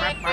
Bye.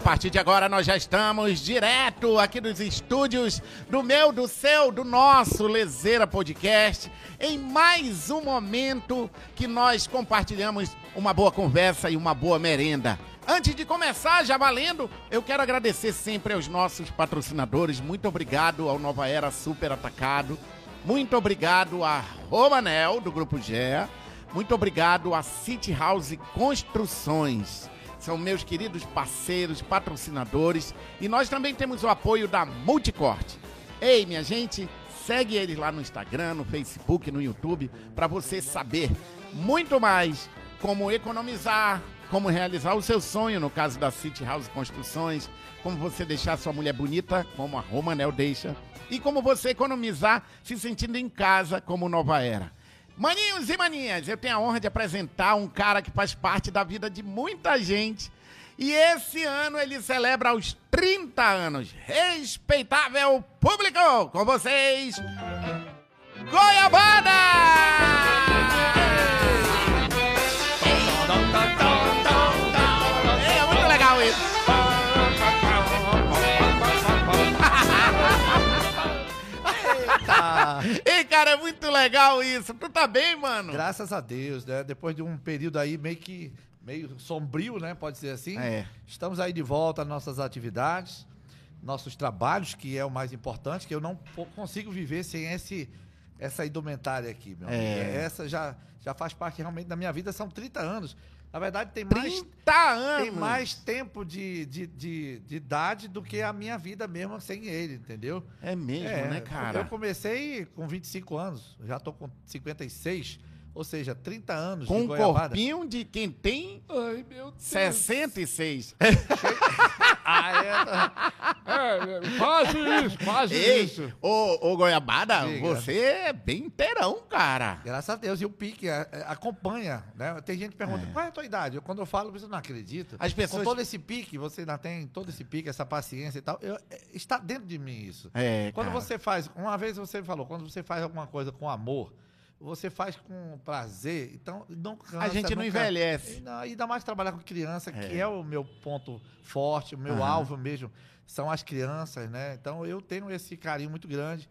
A partir de agora nós já estamos direto aqui nos estúdios do meu, do seu, do nosso Lezeira Podcast, em mais um momento que nós compartilhamos uma boa conversa e uma boa merenda. Antes de começar, já valendo, eu quero agradecer sempre aos nossos patrocinadores. Muito obrigado ao Nova Era Super Atacado. Muito obrigado a Romanel, do Grupo GEA. Muito obrigado a City House Construções. São meus queridos parceiros, patrocinadores. E nós também temos o apoio da Multicorte. Ei, minha gente, segue eles lá no Instagram, no Facebook, no YouTube, para você saber muito mais como economizar, como realizar o seu sonho, no caso da City House Construções, como você deixar sua mulher bonita, como a Romanel deixa, e como você economizar se sentindo em casa, como Nova Era. Maninhos e maninhas, eu tenho a honra de apresentar um cara que faz parte da vida de muita gente. E esse ano ele celebra os 30 anos. Respeitável público, com vocês, Goiabada! Ei, cara, é muito legal isso. Tu tá bem, mano? Graças a Deus, né? Depois de um período aí meio que meio sombrio, né? Pode ser assim. É. Estamos aí de volta às nossas atividades, nossos trabalhos, que é o mais importante, que eu não consigo viver sem esse essa indumentária aqui, meu. amigo. É. Essa já já faz parte realmente da minha vida, são 30 anos. Na verdade, tem mais 30 anos. tem mais tempo de, de, de, de idade do que a minha vida mesmo sem ele, entendeu? É mesmo, É, né, cara? Eu comecei com 25 anos, já tô com 56, ou seja, 30 anos Com de um goiabada. corpinho de quem tem Ai, meu Deus. 66. Ah, é. É, quase isso, quase Ei, isso. ô, ô Goiabada, Diga. você é bem inteirão, cara. Graças a Deus. E o pique é, é, acompanha, né? Tem gente que pergunta, qual é a tua idade? Eu, quando eu falo, você não acredita. As pessoas- Com todo esse pique, você ainda tem todo esse pique, essa paciência e tal. eu- é, está dentro de mim isso. É, Quando cara. você faz, uma vez você falou, quando você faz alguma coisa com amor, você faz com prazer, então não cansa. A gente não nunca- envelhece. E não- ainda mais trabalhar com criança, É. que é o meu ponto forte, o meu Aham. alvo mesmo, são as crianças, né? Então eu tenho esse carinho muito grande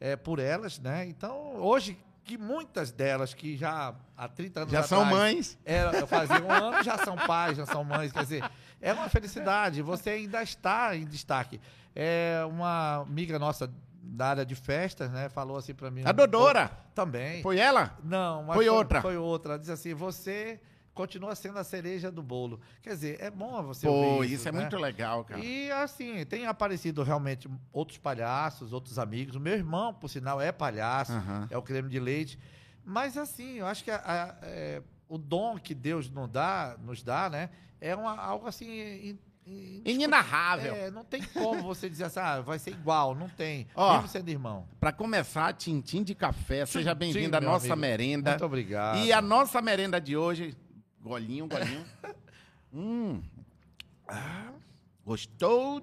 é, por elas, né? Então hoje, que muitas delas que já há 30 anos Já são atrás mães. era, faziam um ano, já são pais, já são mães. Quer dizer, é uma felicidade. Você ainda está em destaque. É uma amiga nossa da área de festas, né? Falou assim pra mim. A Dodora. Também. Foi ela? Não, mas Foi outra. Foi outra. Ela Diz assim: você continua sendo a cereja do bolo. Quer dizer, é bom você Pô, ouvir isso é né? muito legal, cara. E assim, tem aparecido realmente outros palhaços, outros amigos. O meu irmão, por sinal, é palhaço, Aham. é o creme de leite. Mas assim, eu acho que a- a- é, o dom que Deus nos dá, nos dá, né? É uma, algo assim. In- in- Inenarrável. É, não tem como você dizer assim, ah, vai ser igual. Não tem. Ó, Mesmo sendo irmão. Pra começar, Tintim de Café, seja bem-vindo à nossa amigo. merenda. Muito obrigado. E a nossa merenda de hoje, golinho, golinho. hum. Ah, Gostoso.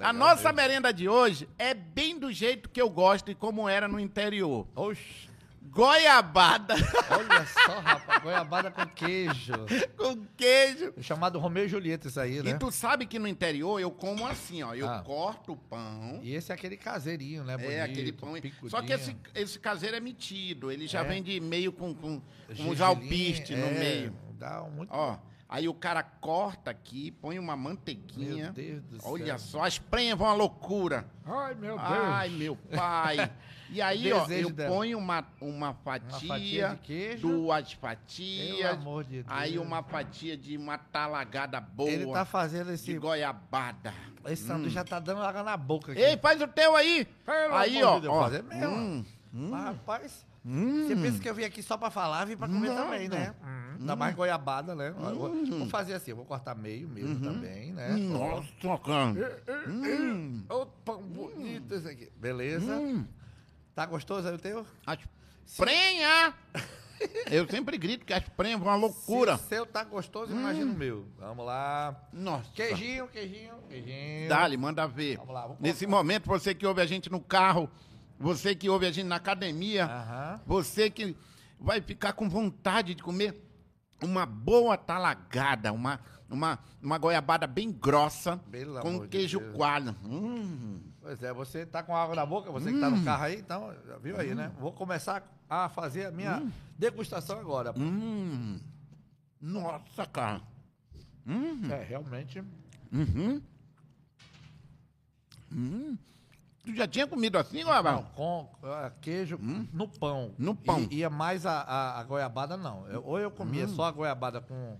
A nossa mesmo. merenda de hoje é bem do jeito que eu gosto e como era no interior. Oxe, Goiabada olha só, rapaz. Goiabada com queijo. com queijo. É chamado Romeu e Julieta isso aí, né? E tu sabe que no interior eu como assim, ó. Eu Ah. corto o pão. E esse é aquele caseirinho, né? É, Bonito, aquele pão. picudinho. Só que esse, esse caseiro é metido. Ele já É. vem de meio com, com, com uns Gergelim, alpistes no é, meio. Dá um muito. Ó, aí o cara corta aqui, põe uma manteiguinha. Meu Deus do Olha céu. só, as prenhas vão à loucura. Ai, meu Deus. Ai, meu pai. E aí, ó, eu dela. ponho uma, uma fatia, Uma fatia de queijo. duas Pelo fatias, amor de Deus. aí uma fatia de uma talagada boa Ele tá fazendo de esse. goiabada. Esse sanduíche já tá dando água na boca aqui. Ei, faz o teu aí. Pelo aí, ó, de Deus, ó. fazer mesmo. Hum, hum, rapaz, hum. você pensa que eu vim aqui só pra falar, vim pra comer Não, também, né? Hum, Ainda mais goiabada, né? Eu Vou, vou fazer assim, eu vou cortar meio mesmo também, né? Nossa, cara. Hum. Ô, pão bonito esse aqui. Beleza? Hum. Tá gostoso aí o teu? As Prenha! Eu sempre grito que as prenhas vão uma loucura. Se o seu tá gostoso, imagina o meu. Vamos lá. Nossa. Queijinho, queijinho, queijinho. Dali, manda ver. Vamos lá, vamos Nesse momento, você que ouve a gente no carro, você que ouve a gente na academia, Aham. você que vai ficar com vontade de comer uma boa talagada, uma, uma, uma goiabada bem grossa, Pelo com de queijo Deus. coalho. Hum. Pois é, você tá com água na boca, você que tá no carro aí, então, já viu aí, né? Vou começar a fazer a minha degustação agora. Hum. Nossa, cara. Hum. É, realmente. Uhum. Hum. Tu já tinha comido assim, Não, Guabal? com ah, queijo no pão. Hum? No pão. E, ia mais a, a, a goiabada, não. Eu- ou eu comia Hum. só a goiabada com,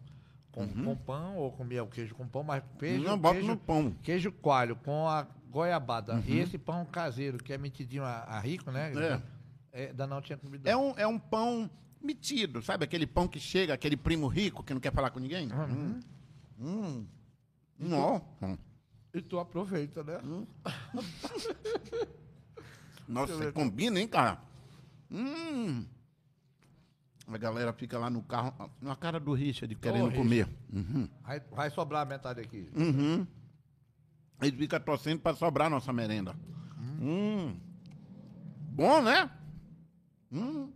com, com pão, ou comia o queijo com pão, mas queijo, Uhum. Não, bota queijo, no pão. queijo coalho com a goiabada. E esse pão caseiro, que é metidinho a, a rico, né? É. É, ainda não tinha comido. É um, é um pão metido, sabe? Aquele pão que chega, aquele primo rico que não quer falar com ninguém. Hum. Hum. Nossa. E tu aproveita, né? Hum. Nossa, combina, hein, cara? Hum. A galera fica lá no carro, na cara do Richard, querendo Richard. comer. Uhum. Vai, vai sobrar a metade aqui. Uhum. Ele fica torcendo pra sobrar nossa merenda. Hum. Bom, né? Hum.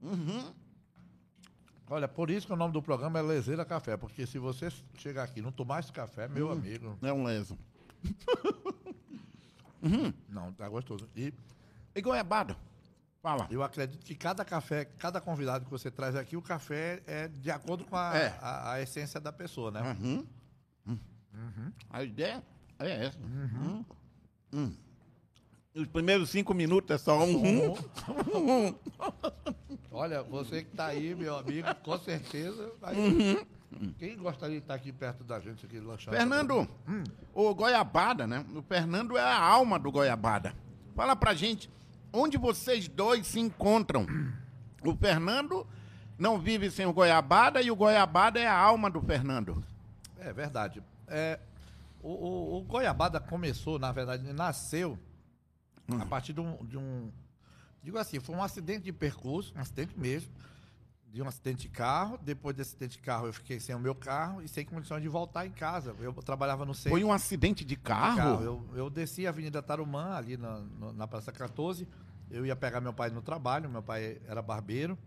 Uhum. Olha, por isso que o nome do programa é Lezeira Café, porque se você chegar aqui e não tomar esse café, meu amigo, É um leso. não, tá gostoso. E E goiabada? Fala. eu acredito que cada café, cada convidado que você traz aqui, o café é de acordo com a, É. a- a essência da pessoa, né? Uhum. A ideia é essa. Uhum. Hum. Os primeiros cinco minutos é só um. um. Olha, você que tá aí, meu amigo, com certeza. vai- Quem gostaria de estar aqui perto da gente, aqui lanchando? Fernando, o goiabada, né? O Fernando é a alma do goiabada. Fala pra gente onde vocês dois se encontram. O Fernando não vive sem o goiabada e o goiabada é a alma do Fernando. É verdade. É, o, o- o Goiabada começou, na verdade, nasceu a partir de um, de um- Digo assim, foi um acidente de percurso, um acidente mesmo, de um acidente de carro. Depois desse acidente de carro, eu fiquei sem o meu carro e sem condições de voltar em casa. Eu trabalhava no centro. Foi um acidente de de carro? Eu, eu desci a Avenida Tarumã, ali na, na Praça 14. Eu ia pegar meu pai no trabalho, meu pai era barbeiro.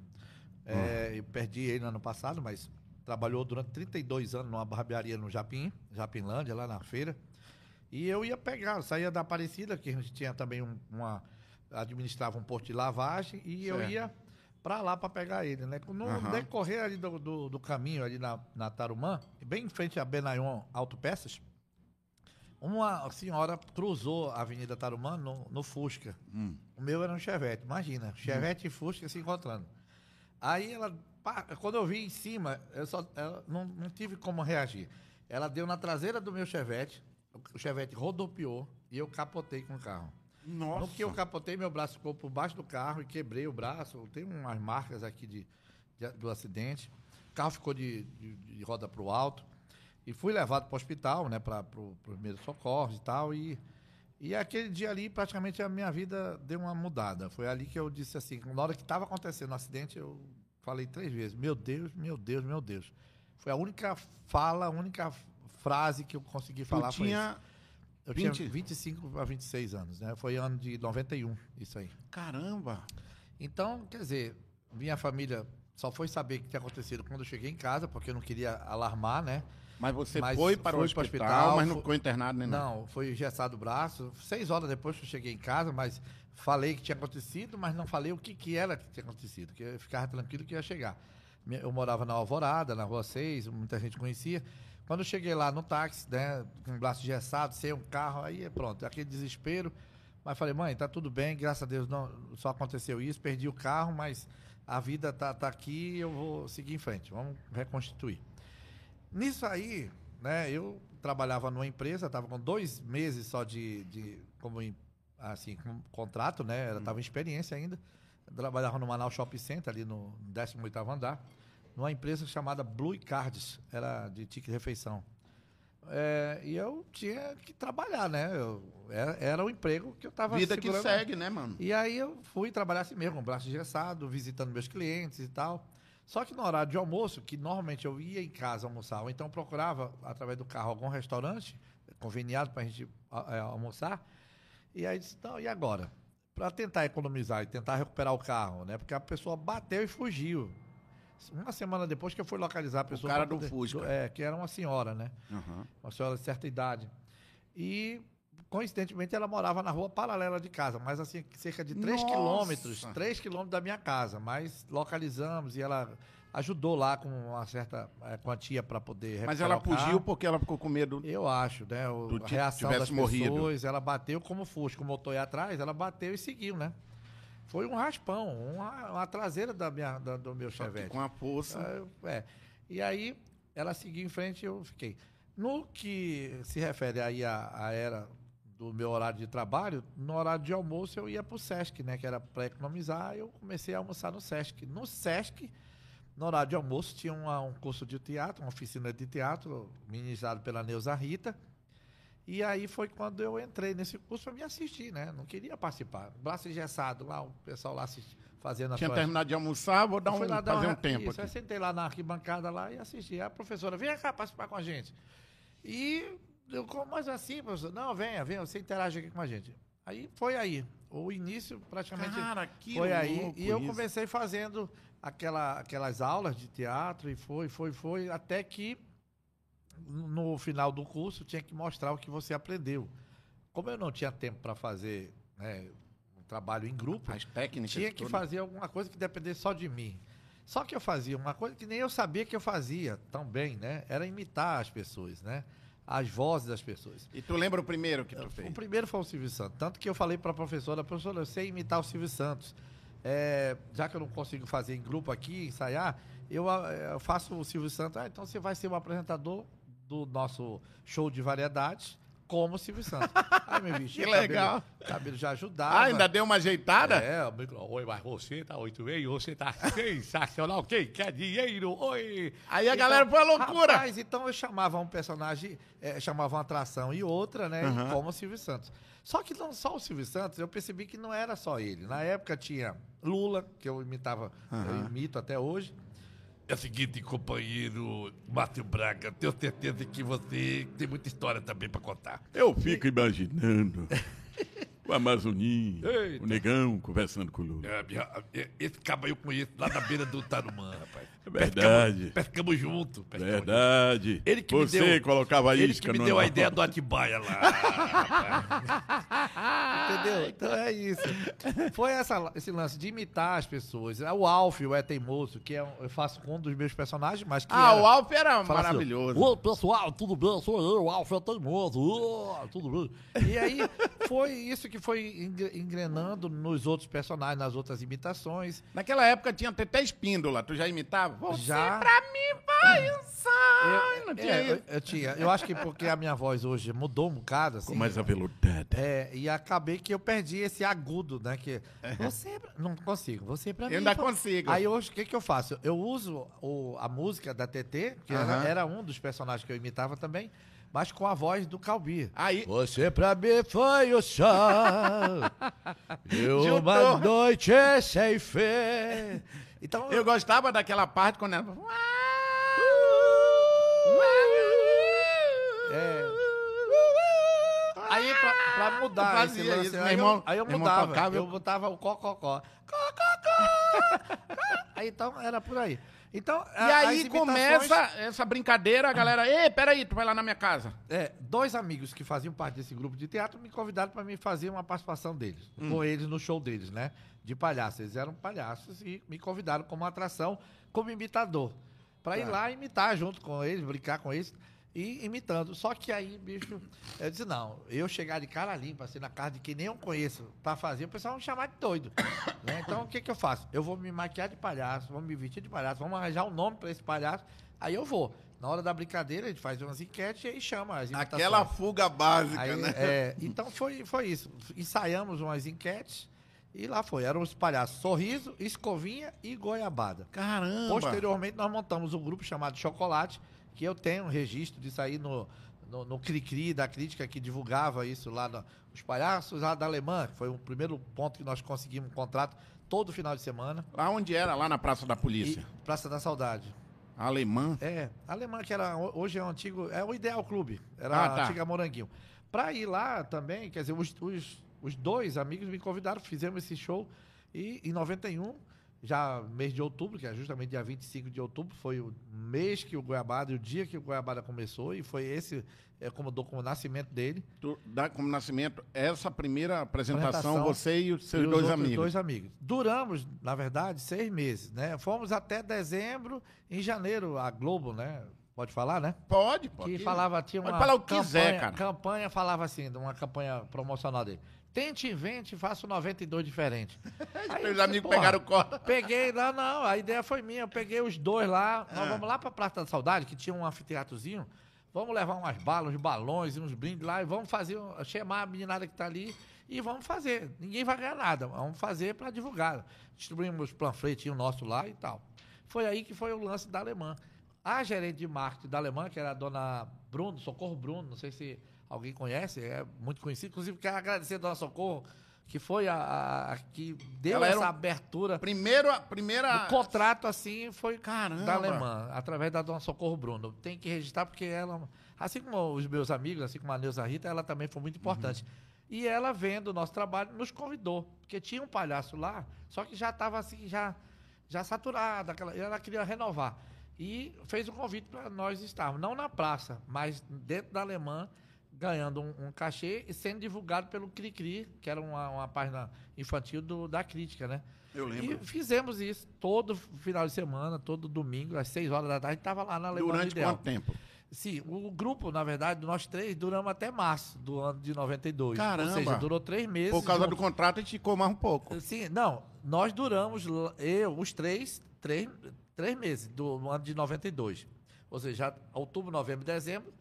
É, Eu perdi ele no ano passado, mas trabalhou durante 32 anos numa barbearia no Japim, Japinlândia, lá na feira. E eu ia pegar, eu saía da Aparecida, que a gente tinha também um- uma. Administrava um posto de lavagem, e eu Certo. ia para lá para pegar ele, né? No Aham. decorrer ali do, do, do caminho, ali na, na Tarumã, bem em frente a Benayon Autopeças, uma senhora cruzou a Avenida Tarumã no, no Fusca. Hum. O meu era um Chevette, imagina. Chevette e Fusca se encontrando. Aí ela, quando eu vi em cima, eu só eu não, não tive como reagir. Ela deu na traseira do meu Chevette, o Chevette rodopiou e eu capotei com o carro. Nossa. No que eu capotei, meu braço ficou por baixo do carro e quebrei o braço. Tem umas marcas aqui de, de- do acidente. O carro ficou de, de, de roda para o alto. E fui levado para o hospital, né, para os primeiros socorros e tal. E, e aquele dia ali, praticamente, a minha vida deu uma mudada. Foi ali que eu disse assim, na hora que estava acontecendo o acidente, eu falei três vezes, meu Deus, meu Deus, meu Deus. Foi a única fala, a única frase que eu consegui Tu falar isso. tinha. Eu 20? tinha 25 a 26 anos, né? Foi ano de 91, isso aí. Caramba. Então, quer dizer, minha família só foi saber o que tinha acontecido quando eu cheguei em casa, porque eu não queria alarmar, né? Mas você Mas foi para o hospital, hospital, mas não ficou internado nem nada. Não, foi engessado o braço. Seis horas depois que eu cheguei em casa, mas falei que tinha acontecido, mas não falei o que, que era que tinha acontecido, que eu ficava tranquilo que ia chegar. Eu morava na Alvorada, na Rua 6, muita gente conhecia. Quando eu cheguei lá no táxi, né, com o braço engessado, sem um carro, aí pronto, aquele desespero. Mas falei, mãe, tá tudo bem, graças a Deus não, só aconteceu isso, perdi o carro, mas a vida tá, tá aqui eu vou seguir em frente, vamos reconstituir. Nisso aí, né, eu trabalhava numa empresa, estava com dois meses só de, de como assim, com contrato, né, estava em experiência ainda. Trabalhava no Manaus Shopping Center, ali no 18º andar, numa empresa chamada Blue Cards, era de ticket refeição. É, e eu tinha que trabalhar, né? Eu, era, era o emprego que eu estava Vida que segue, né, mano? E aí eu fui trabalhar assim mesmo, com braço engessado, visitando meus clientes e tal. Só que no horário de almoço, que normalmente eu ia em casa almoçar, ou então procurava, através do carro, algum restaurante conveniado para a gente é, almoçar, e aí disse, não, e agora? Para tentar economizar e tentar recuperar o carro, né? Porque a pessoa bateu e fugiu. Uma semana depois que eu fui localizar a pessoa. cara pra do Fusca. É, que era uma senhora, né? Aham. uma senhora de certa idade. E, coincidentemente, ela morava na rua paralela de casa, mas assim, cerca de 3 Nossa! quilômetros, 3 quilômetros da minha casa. Mas localizamos e ela ajudou lá com uma certa eh, quantia para poder Mas ela o fugiu porque ela ficou com medo. Eu acho, né? O, a reação das morrido. pessoas, ela bateu como Fusca, o motor ia atrás, ela bateu e seguiu, né? Foi um raspão, uma, uma traseira da minha, da- do meu Chevette. com a eu- É. E aí, ela seguiu em frente e eu fiquei. No que se refere aí à, à era do meu horário de trabalho, no horário de almoço eu ia para o Sesc, né? Que era para economizar, eu comecei a almoçar no Sesc. No Sesc, no horário de almoço, tinha uma- um curso de teatro, uma oficina de teatro, ministrado pela Neuza Rita. E aí foi quando eu entrei nesse curso para me assistir, né? Não queria participar. Braço engessado lá, o pessoal lá assisti- fazendo as Tinha suas- terminado de almoçar, vou dar um, lá fazer uma- um tempo isso, aqui. Eu sentei lá na arquibancada lá e assisti. A professora, vem cá participar com a gente. E eu, como mais assim, professor? Não, venha, venha, você interage aqui com a gente. Aí foi aí. O início praticamente Cara, que foi aí. E eu isso. comecei fazendo aquela, aquelas aulas de teatro e foi, foi, foi, até que no final do curso tinha que mostrar o que você aprendeu. Como eu não tinha tempo para fazer né, um trabalho em grupo, As técnicas. tinha que fazer alguma coisa que dependesse só de mim. Só que eu fazia uma coisa que nem eu sabia que eu fazia tão bem, né? Era imitar as pessoas, né? As vozes das pessoas. E tu lembra o primeiro que tu fez? O primeiro foi o Silvio Santos. Tanto que eu falei para a professora, professora, eu sei imitar o Silvio Santos. É, já que eu não consigo fazer em grupo aqui, ensaiar, eu, ah, eu faço o Silvio Santos. Ah, então você vai ser o apresentador do nosso show de variedades como o Silvio Santos. Aí me vesti, Que legal. Cabelo, cabelo já ajudava. Ah, ainda deu uma ajeitada? É, o micro... Oi, mas você tá muito bem, você tá sensacional. Quem quer dinheiro? Oi! Aí a galera foi à loucura. Rapaz, então eu chamava um personagem, eh, chamava uma atração e outra, né? Aham. Como o Silvio Santos. Só que não só o Silvio Santos, eu percebi que não era só ele. Na época tinha Lula, que eu imitava, eu Aham. imito até hoje. É o seguinte, companheiro Márcio Braga, tenho certeza que você tem muita história também para contar. Eu fico imaginando o Amazoninho, Eita. o negão conversando com o Lula. É, minha- é, esse cabo eu conheço lá na beira do Tarumã, rapaz. É verdade. Pescamos, pescamos junto. pescamos Verdade. Ele que me Você deu- colocava Ele isca que me deu a ideia do Atibaia lá. Entendeu? Então é isso. Foi essa, esse lance de imitar as pessoas. É O Alf, o É Teimoso, que é eu faço com um dos meus personagens, mas que Ah, era- o Alf era assim, maravilhoso. Oi, pessoal, tudo bem? Sou eu, Alfa Teimoso. Ô, tudo bem? E aí foi isso que foi engre- engrenando nos outros personagens, nas outras imitações. Naquela época tinha até espíndola. Tu já imitava? Você Já. pra mim foi um sonho. Não tinha É, eu, isso? eu tinha. Eu acho que porque a minha voz hoje mudou um bocado, assim. Com mais aveludada. É, e acabei que eu perdi esse agudo, né? Que você. Não consigo, você pra mim. Eu ainda foi- consigo. Aí hoje, o que, que eu faço? Eu uso o- a música da TT, que era, era um dos personagens que eu imitava também, mas com a voz do Calbi. Aí, Você pra mim foi o sol e uma noite sem fé. Então, eu gostava daquela parte quando ela... É. Aí, pra, pra mudar fazia lance, isso, aí, irmão- eu, aí eu mudava. tocava, eu botava o cococó. Cococó! aí então era por aí. Então, E aí começa essa brincadeira, a galera... Ei, peraí, tu vai lá na minha casa. É, dois amigos que faziam parte desse grupo de teatro me convidaram para me fazer uma participação deles, Hum. com eles no show deles, né? De palhaços. Eles eram palhaços e me convidaram como atração, como imitador. Para ir Tá. lá imitar junto com eles, brincar com eles e imitando. Só que aí, bicho, eu disse: não, eu chegar de cara limpa, assim, na casa de quem nem eu conheço, para fazer, o pessoal vai me chamar de doido. né? Então, o que, que eu faço? Eu vou me maquiar de palhaço, vou me vestir de palhaço, vamos arranjar um nome para esse palhaço, aí eu vou. Na hora da brincadeira, a gente faz umas enquetes e aí chama as imitações. Aquela fuga básica, Aí, né? é, então foi, foi isso. Ensaiamos umas enquetes e lá foi. Eram os palhaços Sorriso, Escovinha e Goiabada. Caramba. Posteriormente, nós montamos um grupo chamado Chocolate, que eu tenho um registro disso aí no, no, no Cri-Cri da crítica que divulgava isso lá, no, os palhaços lá da Alemanha, que foi o primeiro ponto que nós conseguimos um contrato todo final de semana. Lá onde era? Lá na Praça da E Polícia. Praça da Saudade. Alemã. É, Alemã que era, hoje é o antigo, é o Ideal Clube, era Ah, a tá. antiga Moranguinho. Pra ir lá também, quer dizer, os, os, os dois amigos me convidaram, fizemos esse show e em 91, já mês de outubro, que é justamente dia 25 de outubro, foi o mês que o Goiabada, o dia que o Goiabada começou e foi esse, é, como dou como nascimento dele. Tu dá como nascimento essa primeira apresentação, Apresentação você e os seus e os dois outros amigos. dois amigos. Duramos, na verdade, seis meses, né? Fomos até dezembro, em janeiro, a Globo, né? Pode falar, né? Pode, pode. que falava, tinha Pode uma falar o que campanha, quiser, cara. campanha, falava assim, de uma campanha promocional dele. Tente, invente, faça o 92 diferente. Aí, Meus eu amigos porra, pegaram corda. Peguei lá, não, a ideia foi minha. Eu peguei os dois lá. Nós Ah. vamos lá pra Praça da Saudade, que tinha um anfiteatrozinho. Vamos levar umas balas, uns balões e uns brindes lá e vamos fazer, chamar a meninada que tá ali e vamos fazer. Ninguém vai ganhar nada, vamos fazer para divulgar. Distribuímos panfletinho nosso lá e tal. Foi aí que foi o lance da Alemã. A gerente de marketing da Alemã, que era a dona Bruno, Socorro Bruno, não sei se alguém conhece, é muito conhecido. Inclusive, quero agradecer a dona Socorro, que foi a, a- a que deu Ela essa um- abertura Primeiro, a primeira. o contrato, assim, foi Caramba. da Alemã, através da Dona Socorro Bruno. Tem que registrar porque ela, assim como os meus amigos, assim como a Neuza Rita, ela também foi muito importante. E ela, vendo o nosso trabalho, nos convidou. Porque tinha um palhaço lá, só que já estava assim, já, já saturado, aquela, ela queria renovar. E fez o convite para nós estarmos, não na praça, mas dentro da Alemã, ganhando um, um cachê e sendo divulgado pelo Cri-Cri, que era uma, uma página infantil do- da crítica, né? Eu E lembro. fizemos isso todo final de semana, todo domingo, às 6 horas da tarde, estava lá na Alemanha Durante Ideal. quanto tempo? Sim, o grupo, na verdade, nós três, duramos até março do ano de 92. Caramba! Ou seja, durou três meses. Por causa do juntos. contrato, a gente ficou mais um pouco. Sim, não, nós duramos, eu, os três, três, três meses do ano de 92. Ou seja, outubro, novembro, dezembro,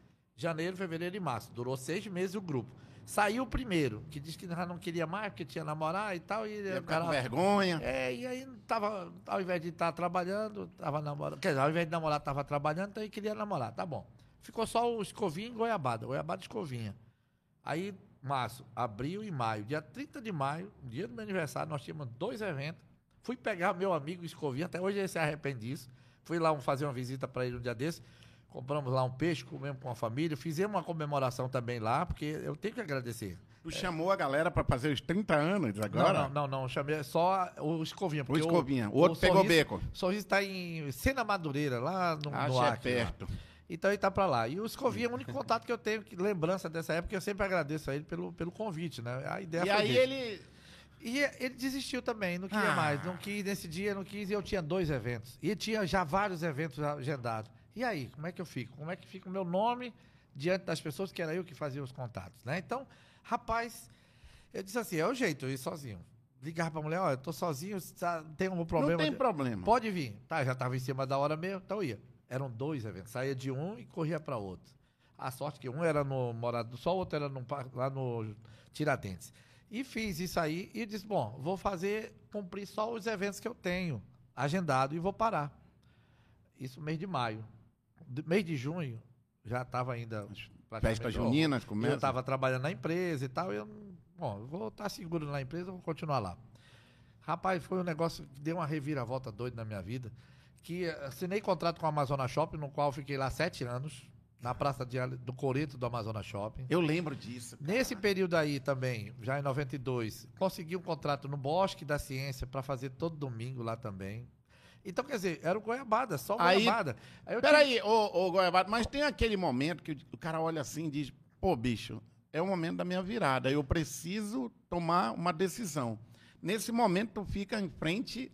janeiro, fevereiro e março. Durou seis meses o grupo. Saiu o primeiro, que disse que já não queria mais, porque tinha namorado e tal. E Ia ficar com cara, vergonha. é, e aí tava, ao invés de estar trabalhando, tava namorando. Quer dizer, ao invés de namorar, tava trabalhando, então ele queria namorar. Tá bom. Ficou só o escovinha e goiabada. Goiabada e escovinha. Aí, março, abril e maio. Dia 30 de maio, dia do meu aniversário, nós tínhamos dois eventos. Fui pegar meu amigo escovinha, até hoje ele se arrepende disso. Fui lá um- fazer uma visita para ele um dia desse. Compramos lá um peixe, comemos com a família. Fizemos uma comemoração também lá, porque eu tenho que agradecer. Tu chamou a galera pra fazer os 30 anos agora? Não, não, não, não. Chamei só o Escovinha. O Escovinha. O outro pegou Sorriso- beco. Sorriso está em Sena Madureira, lá no, Ah, no é Acre, lá. perto. Então ele tá pra lá. E o Escovinha é o único contato que eu tenho, que, lembrança dessa época, eu sempre agradeço a ele pelo, pelo convite, né? A ideia E aí dele. ele. E ele desistiu também, não queria Ah. mais. Não quis, nesse dia não quis, e eu tinha dois eventos. E tinha já vários eventos agendados. E aí, como é que eu fico? Como é que fica o meu nome diante das pessoas que era eu que fazia os contatos, né? Então, rapaz, eu disse assim, é o jeito, eu ir sozinho. Ligava pra mulher, olha, eu tô sozinho, tá- tem um problema. Não tem problema. Pode vir. Tá, já estava em cima da hora mesmo, então ia. Eram dois eventos. Saía de um e corria para outro. A sorte que um era no Morado do Sol, o outro era no, lá no Tiradentes. E fiz isso aí e disse, bom, vou fazer, cumprir só os eventos que eu tenho agendado e vou parar. Isso mês de maio. Mês de junho, já estava ainda... Festas juninas eu começa. estava trabalhando na empresa e tal. Eu, não- bom, eu vou estar seguro na empresa, eu vou continuar lá. Rapaz, foi um negócio que deu uma reviravolta doida na minha vida. Que eh, assinei contrato com a Amazona Shopping, no qual fiquei lá sete anos, na praça de do Coreto do Amazona Shopping. Eu lembro disso. Nesse período aí também, já em 92, consegui um contrato no Bosque da Ciência para fazer todo domingo lá também. Então, quer dizer, era o Goiabada, só o Aí- Goiabada. Aí Peraí, ô, ô Goiabada, mas tem aquele momento que o cara olha assim e diz: pô, bicho, é o momento da minha virada. Eu preciso tomar uma decisão. Nesse momento, tu fica em frente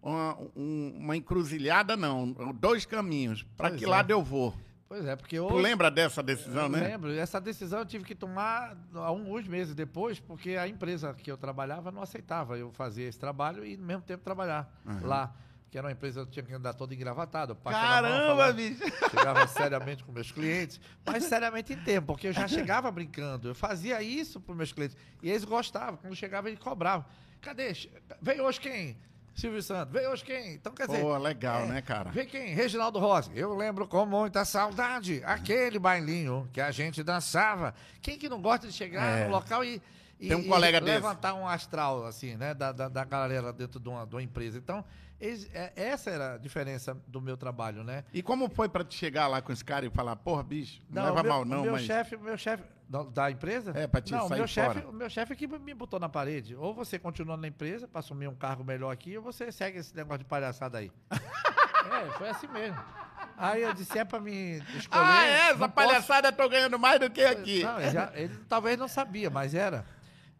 uma, um- uma encruzilhada, não, dois caminhos. Para que é. lado eu vou? Pois é, porque. Tu lembra dessa decisão, Eu né? lembro. Essa decisão eu tive que tomar alguns meses depois, porque a empresa que eu trabalhava não aceitava eu fazer esse trabalho e, ao mesmo tempo, trabalhar lá. Que era uma empresa que eu tinha que andar todo engravatado. Caramba, falava- bicho! Chegava seriamente com meus clientes, mas seriamente em tempo, porque eu já chegava brincando. Eu fazia isso para meus clientes. E eles gostavam. Quando chegava, eles cobravam. Cadê? Veio hoje quem? Silvio Santos. Veio hoje quem? Então, quer dizer... Pô, legal, é, né, cara? Vem quem? Reginaldo Rossi. Eu lembro com muita saudade aquele bailinho que a gente dançava. Quem que não gosta de chegar É. no local e, e- Tem um e colega desse. levantar um astral, assim, né? Da, da, da galera dentro de uma, de uma empresa. Então, essa era a diferença do meu trabalho, né? E como foi pra te chegar lá com esse cara e falar, porra, bicho, não, o leva meu, mal não, meu mas... chefe, meu chefe da, da empresa? É, pra te não, o sair meu chefe, o meu chefe que me botou na parede. Ou você continua na empresa para assumir um cargo melhor aqui, ou você segue esse negócio de palhaçada aí. é, foi assim mesmo. Aí eu disse, é pra me escolher. Ah, é? Essa não posso- palhaçada eu tô ganhando mais do que aqui. Não, ele, já- ele talvez não sabia, mas era.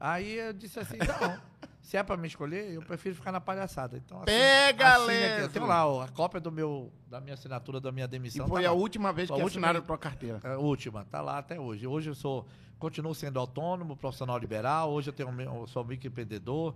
Aí eu disse assim, não, se é pra me escolher, eu prefiro ficar na palhaçada. Então, assim, Pega, aqui. Eu tenho lá ó, a cópia do meu, da minha assinatura, da minha E demissão. foi tá a lá. última vez A que última- assinaram a tua carteira. É, última, tá lá até hoje. Hoje eu sou, continuo sendo autônomo, profissional liberal, hoje eu tenho eu sou microempreendedor,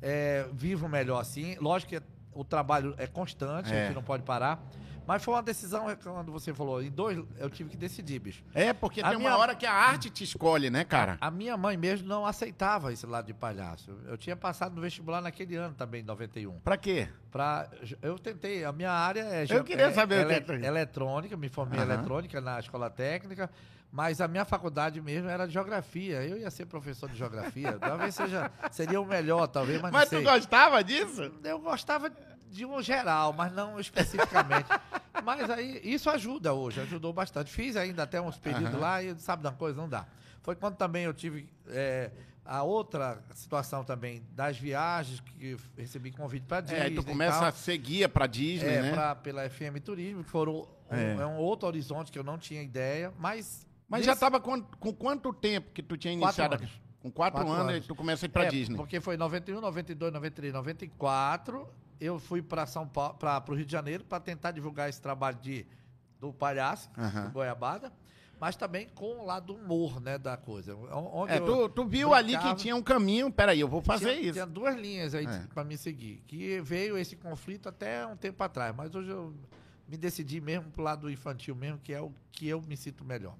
é, vivo melhor assim. Lógico que o trabalho é constante, É. a gente não pode parar. Mas foi uma decisão, é, quando você falou, em dois, eu tive que decidir, bicho. É, porque A tem minha- uma hora que a arte te escolhe, né, cara? A minha mãe mesmo não aceitava esse lado de palhaço. Eu tinha passado no vestibular naquele ano também, em 91. Pra quê? Pra, eu tentei, a minha área é... Eu queria é- saber o que é Eletrônica, me formei em Aham. eletrônica na escola técnica, mas a minha faculdade mesmo era de geografia. Eu ia ser professor de geografia. Talvez seja, seria o melhor, talvez, mas, Mas tu sei. gostava disso? Eu gostava de um geral, mas não especificamente. mas aí, isso ajuda hoje, ajudou bastante. Fiz ainda até uns pedidos Aham. lá e sabe de uma coisa, não dá. Foi quando também eu tive é, a outra situação também das viagens, que recebi convite para Disney É, aí tu começa a ser guia pra Disney, É, né? pra- pela FM Turismo, que foram um, É. é. um outro horizonte que eu não tinha ideia, mas. Mas já nesse- tava com, com quanto tempo que tu tinha Quatro iniciado? anos. Com quatro, Quatro anos, anos. tu começa a ir pra É, Disney. Porque foi 91, 92, 93, 94. Eu fui para São Paulo, para o Rio de Janeiro, para tentar divulgar esse trabalho de, do palhaço, Aham. do Goiabada, mas também com o lado humor, né, da coisa. Onde É, tu, tu viu ali que brincava. tinha um caminho, peraí, eu vou fazer tinha, isso. Tinha duas linhas aí É. para me seguir. Que veio esse conflito até um tempo atrás, mas hoje eu me decidi mesmo pro lado infantil mesmo, que é o que eu me sinto melhor.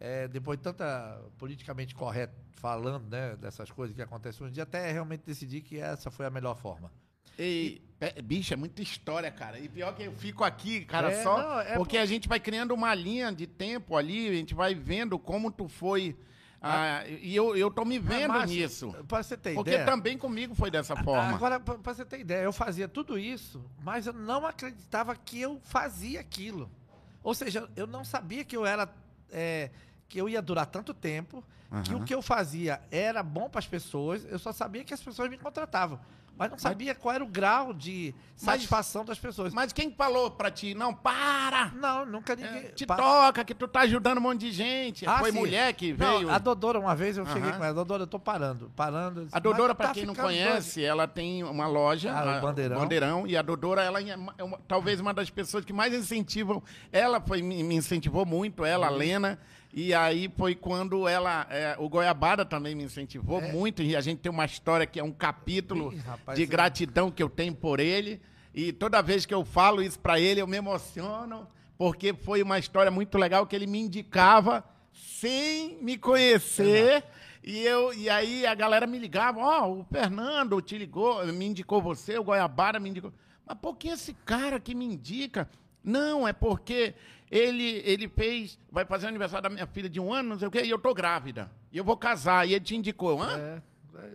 É, depois de tanta politicamente correto falando né, dessas coisas que acontecem hoje em dia, até realmente decidi que essa foi a melhor forma. E, é, bicho, é muita história, cara. E pior que eu fico aqui, cara, É, só. não, é porque a gente vai criando uma linha de tempo ali, a gente vai vendo como tu foi. ah, e eu, eu tô me vendo Márcio, nisso. Pra você ter Porque ideia. também comigo foi dessa forma. Agora, pra, pra você ter ideia, eu fazia tudo isso, mas eu não acreditava que eu fazia aquilo. Ou seja, eu não sabia que eu era. é, que eu ia durar tanto tempo, que Aham. o que eu fazia era bom para as pessoas, eu só sabia que as pessoas me contratavam. Mas não sabia qual era o grau de satisfação das pessoas. Mas quem falou pra ti, não, para! não, nunca ninguém. É, te pa- toca, que tu tá ajudando um monte de gente. Ah, Foi sim. mulher que Não, veio. a Dodora, uma vez eu cheguei Aham. com ela, Dodora, eu tô parando, parando. A Dodora, "Mas pra tá quem não conhece, ela tem uma loja, Ah, a- Bandeirão. Bandeirão, e a Dodora, ela é uma- é uma- talvez uma das pessoas que mais incentivam. Ela foi, me, me incentivou muito, ela, a Uhum. Lena. E aí foi quando ela. é, o Goiabada também me incentivou É. muito. E a gente tem uma história que é um capítulo Ih, rapaz, de é- gratidão que eu tenho por ele. E toda vez que eu falo isso pra ele, eu me emociono, porque foi uma história muito legal que ele me indicava sem me conhecer. E, eu, e aí a galera me ligava, ó, o Fernando te ligou, me indicou você, o Goiabara me indicou. Mas por que esse cara que me indica? Não, é porque ele, ele fez, vai fazer o aniversário da minha filha de um ano, não sei o quê, e eu tô grávida. E eu vou casar, e ele te indicou. Hã? É,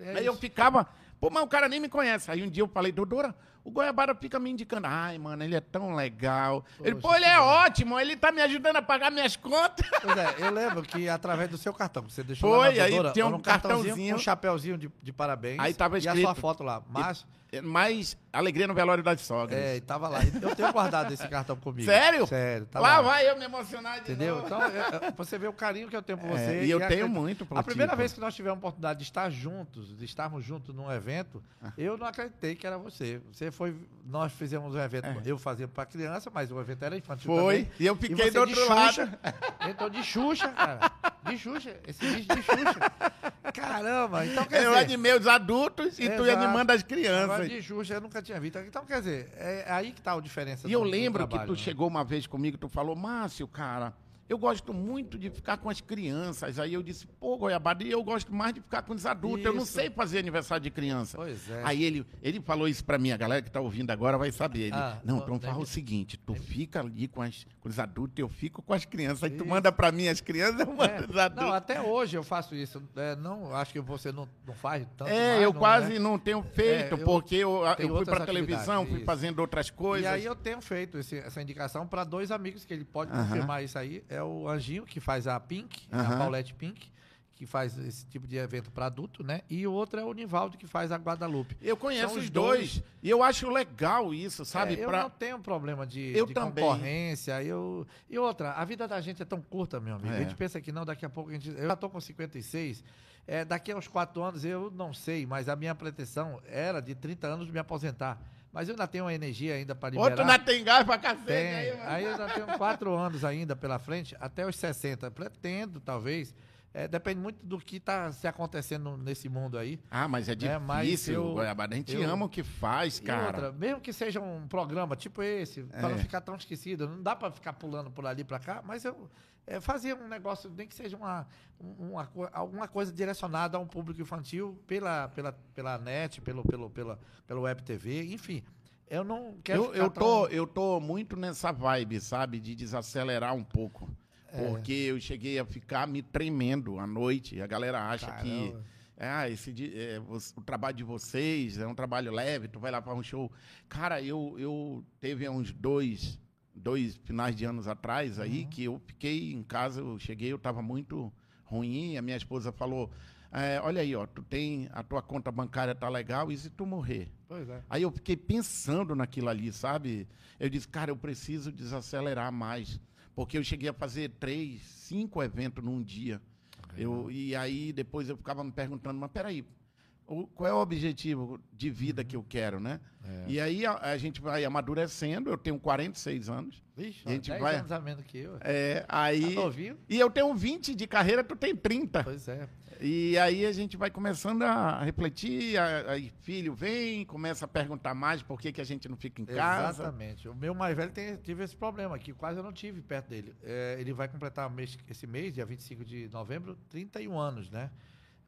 é Aí eu isso. ficava, pô, mas o cara nem me conhece. Aí um dia eu falei, Dodora, o Goiabara fica me indicando. Ai, mano, ele é tão legal. ele, pô, ele é ótimo, ele tá me ajudando a pagar minhas contas. Pois é, eu lembro que através do seu cartão, que você deixou Foi, na aí tinha um era cartãozinho um chapéuzinho de, de parabéns. Aí tava E a escrito- sua foto lá. Mas, Mais alegria no velório das sogras. é, e tava lá. Eu tenho guardado esse cartão comigo. Sério? Sério, tá lá, lá. vai eu me emocionar de Entendeu? novo. Então, é, é, você vê o carinho que eu tenho por É, você. e eu a tenho acredito- muito A primeira vez que nós tivemos a oportunidade de estar juntos, de estarmos juntos num evento, Ah. eu não acreditei que era você. Você foi. Nós fizemos um evento, eu fazia para criança, mas o evento era infantil É. Foi, também. e eu fiquei você do de outro Xuxa, Entrou de Xuxa, cara. De Xuxa. Esse bicho de Xuxa. Caramba, então quer eu dizer. animei os adultos e tu Exato. animando as Agora crianças. de Xuxa eu nunca tinha visto. Então, quer dizer, é aí que tá a diferença E eu lembro que trabalho, tu né? chegou uma vez comigo, tu falou, Márcio, cara, eu gosto muito de ficar com as crianças. Aí eu disse, pô, Goiabada, e eu gosto mais de ficar com os adultos. Eu não Isso. sei fazer aniversário de criança. Pois é. Aí ele, ele falou isso pra mim, a galera que tá ouvindo agora vai saber. Ele, Ah, não, então fala deve- o seguinte, tu fica ali com, as, com os adultos, eu fico com as crianças. Aí tu Isso. manda pra mim as crianças, eu mando É, os adultos. não, até hoje eu faço isso. É, não, acho que você não, não faz tanto. É, mais, eu não, quase né? não tenho feito, É, eu porque eu, eu fui pra televisão, fui isso. fazendo outras coisas. E aí eu tenho feito esse- essa indicação para dois amigos que ele pode Aham. confirmar isso aí. É o Anjinho, que faz a Pink, a. Paulette Pink, que faz esse tipo de evento para adulto, né? E o outro é o Nivaldo, que faz a Guadalupe. Eu conheço São os dois. E eu acho legal isso, sabe? É, eu pra- não tenho problema de, Eu de concorrência. Eu... E outra, a vida da gente é tão curta, meu amigo. É. A gente pensa que não, daqui a pouco a gente. Eu já tô com 56. É, daqui a uns quatro anos eu não sei, mas a minha pretensão era de 30 anos me aposentar. Mas eu ainda tenho uma energia ainda para liberar. Outro ainda tem gás pra cacete. Tem. aí. Aí eu ainda tenho quatro anos ainda pela frente, até os 60. Pretendo, talvez. É, depende muito do que está se acontecendo nesse mundo aí. Ah, mas é É, mas difícil, eu- Goiabada. A gente eu- ama o que faz, cara. outra, mesmo que seja um programa tipo esse, para não É. ficar tão esquecido, não dá para ficar pulando por ali para cá, mas eu é, fazia um negócio, nem que seja uma, um- uma, alguma coisa direcionada a um público infantil pela, pela, pela net, pelo, pelo, pela, pelo web TV, enfim. Eu não quero Eu, ficar eu, tão- tô, eu tô muito nessa vibe, sabe? De desacelerar um pouco. É. Porque eu cheguei a ficar me tremendo à noite. A galera acha que. Caramba. Ah, esse é, o trabalho de vocês é um trabalho leve, tu vai lá para um show. Cara, eu, eu teve uns dois, dois finais de anos atrás aí Uhum. que eu fiquei em casa, eu cheguei, eu tava muito ruim, a minha esposa falou: é, olha aí, ó, tu tem, a tua conta bancária tá legal, e se tu morrer? É. Aí eu fiquei pensando naquilo ali, sabe? Eu disse, cara, eu preciso desacelerar mais. Porque eu cheguei a fazer três, cinco eventos num dia. Eu, e aí depois eu ficava me perguntando, mas peraí, o- qual é o objetivo de vida que eu quero, né? E aí a, a gente vai amadurecendo, eu tenho 46 anos. Vixe, A gente 10 vai- anos a menos que eu. É, aí. Tá novinho? E eu tenho 20 de carreira, tu tem 30. Pois é. E aí a gente vai começando a refletir, aí filho vem, começa a perguntar mais por que, que a gente não fica em casa. Exatamente. O meu mais velho tem, tive esse problema que quase eu não tive perto dele. É, ele vai completar mês- esse mês, dia 25 de novembro, 31 anos, né?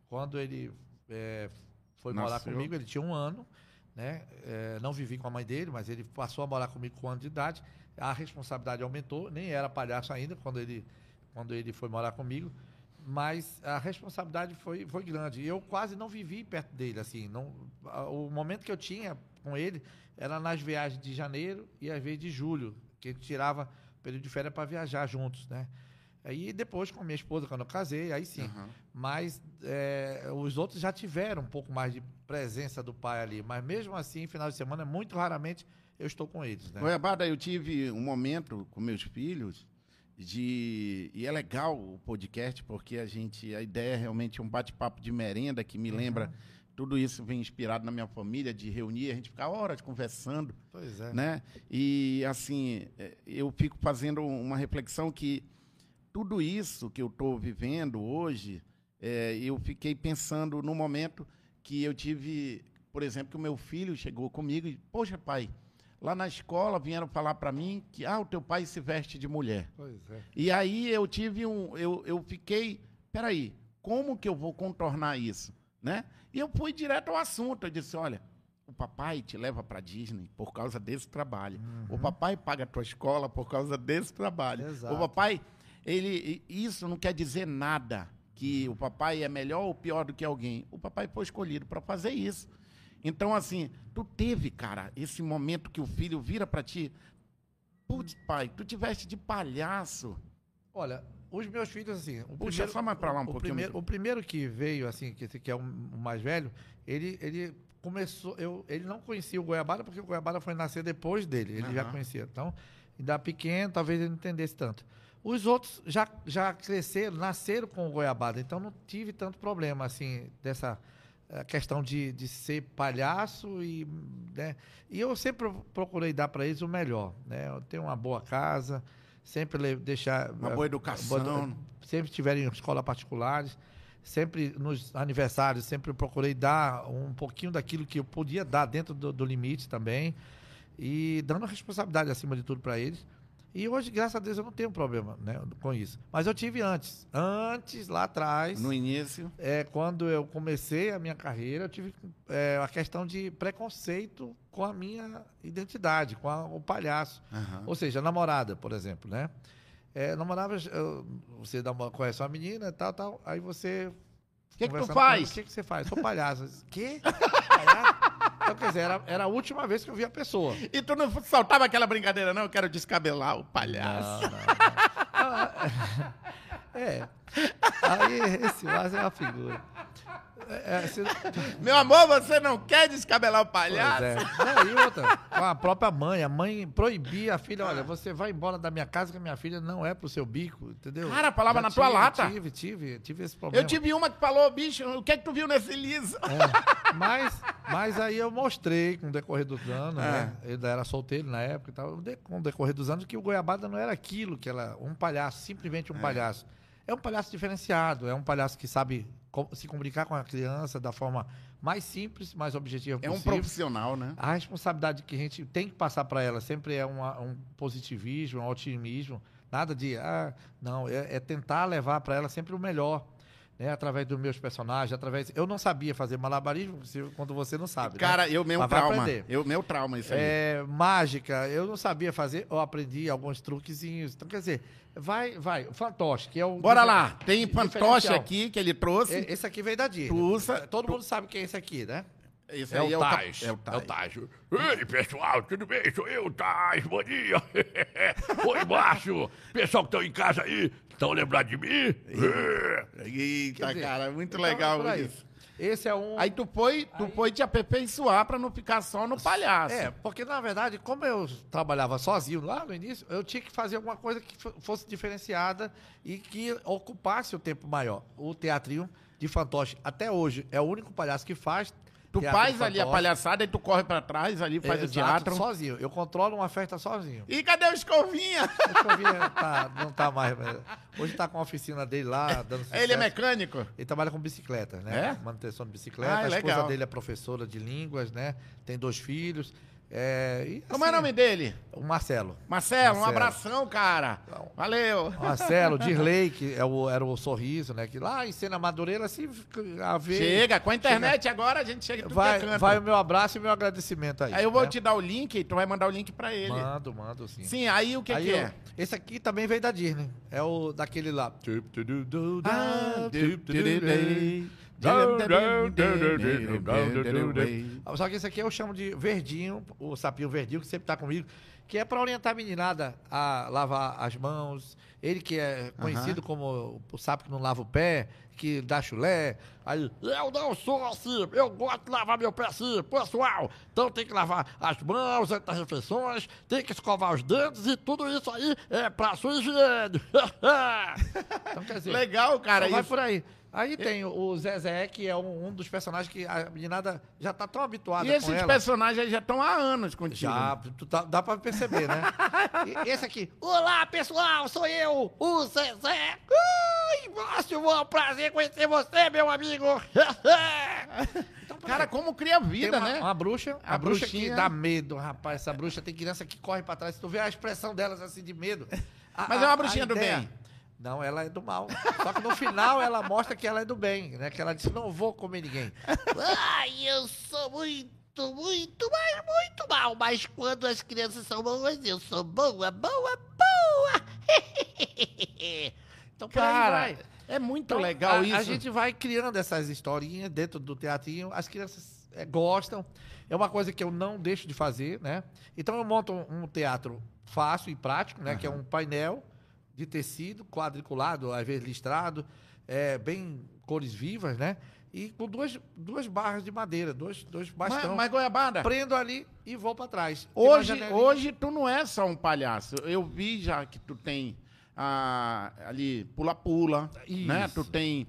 Quando ele é, foi morar comigo, ele tinha um ano, né? É, não vivi com a mãe dele, mas ele passou a morar comigo com um ano de idade. A responsabilidade aumentou, nem era palhaço ainda quando ele, quando ele foi morar comigo. Mas a responsabilidade foi, foi grande. Eu quase não vivi perto dele, assim. Não, o momento que eu tinha com ele era nas viagens de janeiro e às vezes de julho, que a gente tirava período de férias para viajar juntos, né? Aí depois com a minha esposa, quando eu casei, aí sim. Aham. Mas é, os outros já tiveram um pouco mais de presença do pai ali. Mas mesmo assim, final de semana, muito raramente eu estou com eles, né? Goiabada, eu tive um momento com meus filhos de. E é legal o podcast, porque a gente. A ideia é realmente um bate-papo de merenda que me lembra. Tudo isso vem inspirado na minha família, de reunir, a gente ficar horas conversando, Pois é. né? E assim, eh, eu fico fazendo uma reflexão que tudo isso que eu estou vivendo hoje, eh, eu fiquei pensando no momento que eu tive, por exemplo, que o meu filho chegou comigo e, poxa, pai, lá na escola vieram falar para mim que, ah, o teu pai se veste de mulher. Pois é. E aí eu tive um, eu, eu fiquei, peraí, como que eu vou contornar isso, né? E eu fui direto ao assunto, eu disse, olha, o papai te leva para Disney por causa desse trabalho. O papai paga a tua escola por causa desse trabalho. Exato. O papai, ele, isso não quer dizer nada que o papai é melhor ou pior do que alguém. O papai foi escolhido para fazer isso. Então, assim, tu teve, cara, esse momento que o filho vira para ti, putz, pai, tu tiveste de palhaço. Olha, os meus filhos, assim. O Puxa só mais pra lá um o pouquinho. Primeiro, o primeiro que veio, assim, que, que é o mais velho, ele, ele começou. Eu, ele não conhecia o Goiabada, porque o Goiabada foi nascer depois dele. Ele já Aham. conhecia. Então, ainda pequeno, talvez ele não entendesse tanto. Os outros já, já cresceram, nasceram com o Goiabada, então não tive tanto problema, assim, dessa eh, questão de, de ser palhaço e, né, e eu sempre procurei dar para eles o melhor, né? Eu tenho uma boa casa, sempre deixar Uma eh, boa educação. boa- sempre tiverem escola particulares, sempre nos aniversários, sempre procurei dar um pouquinho daquilo que eu podia dar dentro do, do limite também e dando responsabilidade acima de tudo para eles. E hoje, graças a Deus, eu não tenho problema né, com isso. Mas eu tive antes. Antes, lá atrás, No início. é, quando eu comecei a minha carreira, eu tive é, a questão de preconceito com a minha identidade, com a- o palhaço. Aham. Ou seja, a namorada, por exemplo, né? É, namorava, eu- você dá uma, conhece uma menina e tal, tal, aí você... O que, que tu faz? O que, que você faz? Sou palhaço. Quê? Palhaço? Então, quer dizer, era, era a última vez que eu vi a pessoa. E tu não soltava aquela brincadeira, não? Eu quero descabelar o palhaço. Não, não, não. É. Aí esse Márcio é uma figura. É, é, se- Meu amor, você não quer descabelar o Pois palhaço? é. E outra, com a própria mãe. A mãe proibia a filha, olha, você vai embora da minha casa que a minha filha não é pro seu bico, entendeu? Cara, a palavra Já na tua tive, lata. Tive, tive, tive esse problema. Eu tive uma que falou, bicho, o que é que tu viu nesse liso? É, mas, mas aí eu mostrei com o decorrer dos anos, É. né? Ele era solteiro na época e tal. Com o decorrer dos anos, que o Goiabada não era aquilo, que era um palhaço, simplesmente um palhaço. É um palhaço diferenciado, é um palhaço que sabe se comunicar com a criança da forma mais simples, mais objetiva É um possível. profissional, né? A responsabilidade que a gente tem que passar para ela sempre é uma- um positivismo, um otimismo. Nada de, ah, não, é, é tentar levar para ela sempre o melhor. Né, através dos meus personagens, através. Eu não sabia fazer malabarismo quando você não sabe. né? Cara, eu, meu Mas trauma. Eu, meu trauma, isso aí. É, mágica, eu não sabia fazer, eu aprendi alguns truquezinhos. Então, quer dizer, vai, vai. O fantoche, que é o. Bora lá, tem fantoche aqui que ele trouxe. E- Esse aqui veio da Disney. Tu Todo mundo sabe quem é esse aqui, né? Esse É aí o cap- Tais. É o Tais. Tais. Ei, pessoal, tudo bem? Sou eu, Tais, bom dia. Oi, Márcio. Pessoal que estão em casa aí, estão lembrando de mim? É. Eita, dizer, cara, muito legal isso. Esse é um. Aí tu foi, tu foi te aperfeiçoar pra não ficar só no palhaço. É, porque na verdade, como eu trabalhava sozinho lá no início, eu tinha que fazer alguma coisa que fo- fosse diferenciada e que ocupasse o tempo maior. O teatrinho de fantoche, até hoje, é o único palhaço que faz. Tu teatro faz de ali a palhaçada e tu corre pra trás ali, faz É, o exato, teatro. Sozinho. Eu controlo uma festa sozinho. E cadê o Escovinha? Eu vi, tá- não tá mais. Hoje tá com a oficina dele lá, dando sucesso. Ele é mecânico? Ele trabalha com bicicleta, né? É? Manutenção de bicicleta. Ah, a esposa legal. dele é professora de línguas, né? Tem dois filhos. É, e, Como é o assim, nome dele? O Marcelo. Marcelo, um Marcelo. abração, cara. Valeu. Marcelo, Dirley, que é o- era o sorriso, né? Que lá em Cena Madureira, assim, a ver. Chega, com a internet agora a gente chega em tudo Vai, é vai o meu abraço e o meu agradecimento aí. Aí eu vou né? te dar o link e tu vai mandar o link pra ele. Mando, mando, sim. Sim, aí o que Aí que eu- é? Esse aqui também veio da Disney. É o daquele lá. Ah, Só que esse aqui eu chamo de verdinho, o sapinho verdinho, que sempre tá comigo, que é para orientar a meninada a lavar as mãos. Ele que é conhecido como o sapo que não lava o pé, que dá chulé. Aí, Eu não sou assim, eu gosto de lavar meu pé assim, pessoal. Então tem que lavar as mãos antes das refeições, tem que escovar os dentes e tudo isso aí é pra sua higiene. então dizer, Legal, cara. Só vai isso. por aí. Aí tem o Zezé, que é um, um dos personagens que a meninada já tá tão habituada E com esses ela. personagens já estão há anos contigo. Já, tu tá- dá pra perceber, né? E esse aqui. Olá, pessoal, sou eu, o Zezé. Ai, Márcio, é um prazer conhecer você, meu amigo. Então, Cara, como cria tem vida, uma, né? uma bruxa, A a bruxa bruxinha. que dá medo, rapaz. Essa bruxa tem criança que corre pra trás. Se tu vê a expressão delas assim de medo. a- Mas a- é uma a bruxinha do ideia- bem. Não, ela é do mal. Só que no final ela mostra que ela é do bem, né? Que ela disse: não vou comer ninguém. Ai, eu sou muito, muito, mas muito mal. Mas quando as crianças são boas, eu sou boa, boa, boa. Então, Cara, vai. é muito Então, legal a, isso. A gente vai criando essas historinhas dentro do teatrinho, as crianças eh, gostam. É uma coisa que eu não deixo de fazer, né? Então eu monto um, um teatro fácil e prático, né? Que é um painel de tecido quadriculado, às vezes listrado, é, bem cores vivas, né? E com duas, duas barras de madeira, dois, dois Mas, bastões. mas Goiabada, Prendo ali e vou pra trás. Hoje, hoje tu não é só um palhaço. Eu vi já que tu tem ah, ali pula-pula, né? Tu tem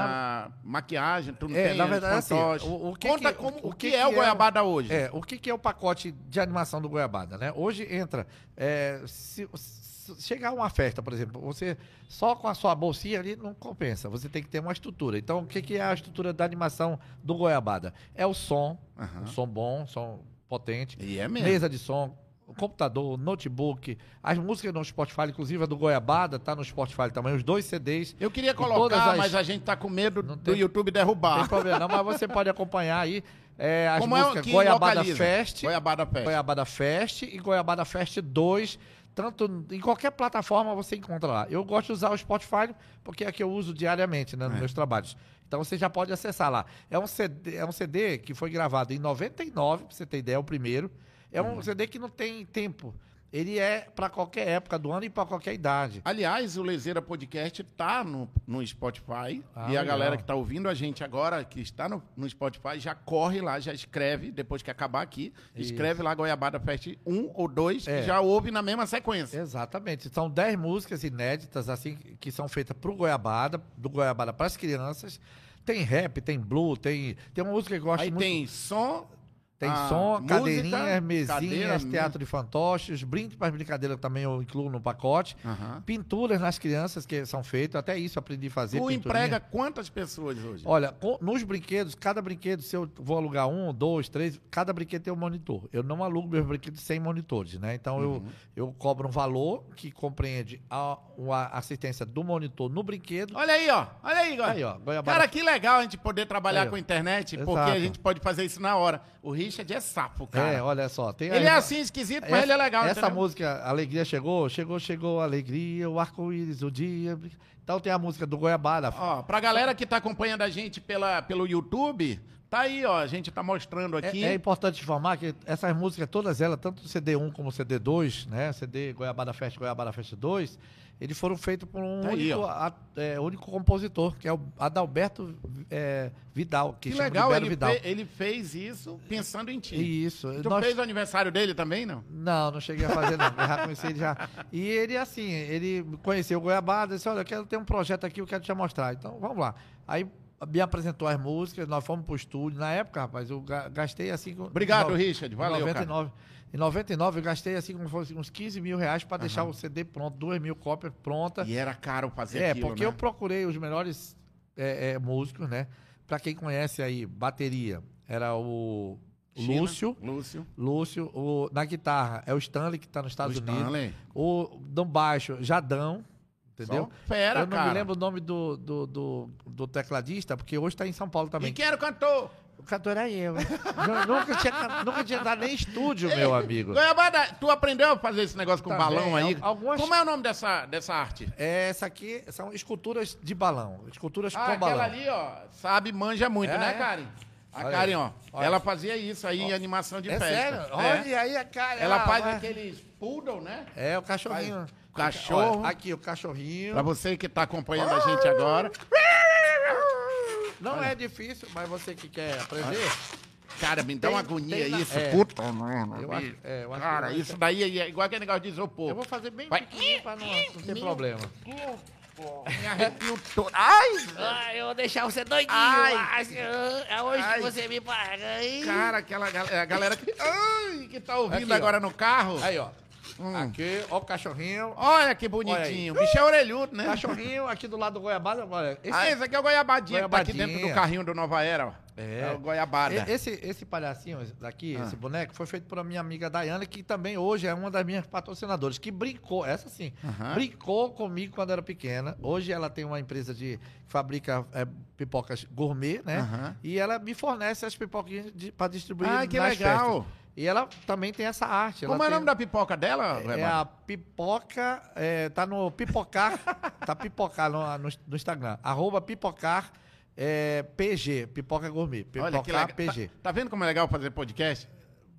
ah, maquiagem, tu não É, tem na verdade, assim, fantoche. o- o que Conta que- como, o, o que, que é o é- Goiabada hoje. É, o que, que é o pacote de animação do Goiabada, né? Hoje entra, é, se, se chegar uma festa, por exemplo, você só com a sua bolsinha ali não compensa, você tem que ter uma estrutura. Então, o que, que é a estrutura da animação do Goiabada? É o som, Aham. um som bom, som potente, E é mesmo. mesa de som o computador, o notebook, as músicas no Spotify, inclusive a do Goiabada, tá no Spotify também, os dois CDs. Eu queria colocar, as- mas a gente tá com medo Não do tem- YouTube Não tem derrubar. problema não, mas você pode acompanhar aí é, as Como é músicas que Goiabada localiza? Fest, Goiabada Fest. Goiabada Fest e Goiabada Fest 2. Tanto em qualquer plataforma você encontra lá. Eu gosto de usar o Spotify porque é que eu uso diariamente né, nos meus trabalhos. Então você já pode acessar lá. É um CD, é um CD que foi gravado em 99, pra você ter ideia, é o primeiro. É um CD que não tem tempo. Ele é para qualquer época do ano e para qualquer idade. Aliás, o Lezeira Podcast tá no, no Spotify. Ah, e a legal. galera que tá ouvindo a gente agora, que está no, no Spotify, já corre lá, já escreve, depois que acabar aqui, escreve lá Goiabada Fest 1 ou 2, É. que já ouve na mesma sequência. Exatamente. São 10 músicas inéditas, assim, que são feitas pro Goiabada, do Goiabada para as crianças. Tem rap, tem blue, tem, tem uma música que eu gosto Aí muito. tem som. Tem ah, som, música, cadeirinhas, mesinhas, cadeira, teatro de fantoches, brinde para brincadeira também eu incluo no pacote. Aham. Pinturas nas crianças que são feitas, até isso aprendi a fazer. Tu pinturinha. emprega quantas pessoas hoje? Olha, nos brinquedos, cada brinquedo, se eu vou alugar um, dois, três, cada brinquedo tem um monitor. Eu não alugo meus brinquedos sem monitores, né? Então Uhum. eu, eu cobro um valor que compreende a, a assistência do monitor no brinquedo. Olha aí, ó. Olha aí. Aí, ó, Goiabada. Cara, que legal a gente poder trabalhar Aí, com a internet, porque Exato. a gente pode fazer isso na hora. O Richard é sapo, cara. É, olha só. Tem Ele é assim esquisito, mas ele é legal. Essa entendeu? música, Alegria Chegou, chegou, chegou, alegria, o arco-íris, o dia. Então tem a música do Goiabada. Ó, pra galera que tá acompanhando a gente pela, pelo YouTube, tá aí, ó. A gente tá mostrando É, aqui. é importante informar que essas músicas, todas elas, tanto o CD1 como o CD2, né? CD Goiabada Fest, Goiabada Fest 2, eles foram feitos por um Tá aí, único, ó. a- é, único compositor, que é o Adalberto é, Vidal, que, que legal, ele, Vidal. fe- ele fez isso pensando em ti. Isso. Tu nós- fez o aniversário dele também, não? Não, não cheguei a fazer, não. Eu já conheci ele já. E ele, assim, ele conheceu o Goiabada, disse, olha, eu quero ter um projeto aqui, eu quero te mostrar. Então, vamos lá. Aí me apresentou as músicas, nós fomos pro estúdio. Na época, rapaz, eu ga- gastei assim... Obrigado, no- Richard. Valeu, em cara. 99, Em 99, eu gastei assim como se fosse uns 15 mil reais para deixar o CD pronto, 2 mil cópias prontas. E era caro fazer É, aquilo, porque né? eu procurei os melhores é, é, músicos, né? Pra quem conhece aí, bateria, era o China, Lúcio. Lúcio. Lúcio, o, na guitarra é o Stanley, que tá nos Estados o Unidos. Stanley. O no baixo, Jadão, entendeu? Só Fera, eu não cara. me lembro o nome do, do, do, do tecladista, porque hoje tá em São Paulo E também. quem era o cantor? O cantor era eu. Nu- nunca, tinha, nunca tinha dado nem estúdio, meu amigo. Goiabada, tu aprendeu a fazer esse negócio com Também, balão aí? al- algumas- Como é o nome dessa, dessa arte? É, Essa aqui são esculturas de balão. Esculturas Ah, com balão. aquela ali, ó, sabe, manja muito, É, né, é. Karen? A Olha Karen, ó, Olha. ela fazia isso aí em animação de É festa. sério? É. Olha aí a cara. Ela ah, faz vai. aqueles poodle, né? É, o cachorrinho. Faz cachorro. Olha, aqui, o cachorrinho. Pra você que tá acompanhando a gente agora. Não é difícil, mas você que quer aprender. Cara, me dá Tem- uma agonia na- isso, é. puta merda. Eu acho, é, eu acho Cara, que isso daí é igual aquele negócio de isopor. Eu vou fazer bem Vai. pequenininho pra não, não ter Meu problema. Me arrepio todo. Ai, Ai, eu vou deixar você doidinho. Ai. Ai, é hoje Ai. que você me paga, hein? cara, aquela gal- a galera que, ai, que tá ouvindo Aqui, ó. agora no carro. Aí, ó. Hum. Aqui, ó o cachorrinho. Olha que bonitinho. O bicho é orelhudo, né? Cachorrinho aqui do lado do goiabada. Olha, esse, Ah, esse aqui é o Goiabadinha, que tá aqui Goiabadinha. dentro do carrinho do Nova Era, ó. É. o Goiabada. esse, esse palhacinho daqui, Ah. esse boneco, foi feito por minha amiga Dayana, que também hoje é uma das minhas patrocinadoras, que brincou, essa sim, Aham. brincou comigo quando era pequena. Hoje ela tem uma empresa de que fabrica é, pipocas gourmet, né? Aham. E ela me fornece as pipoquinhas para distribuir Ah, que nas legal. festas. E ela também tem essa arte. Como ela é o tem- nome da pipoca dela, É Goiabada? a pipoca, é, tá no pipocar, tá pipocar no, no, no Instagram, arroba pipocar é, PG, pipoca gourmet, pipocar Olha que legal. PG. Tá, tá vendo como é legal fazer podcast?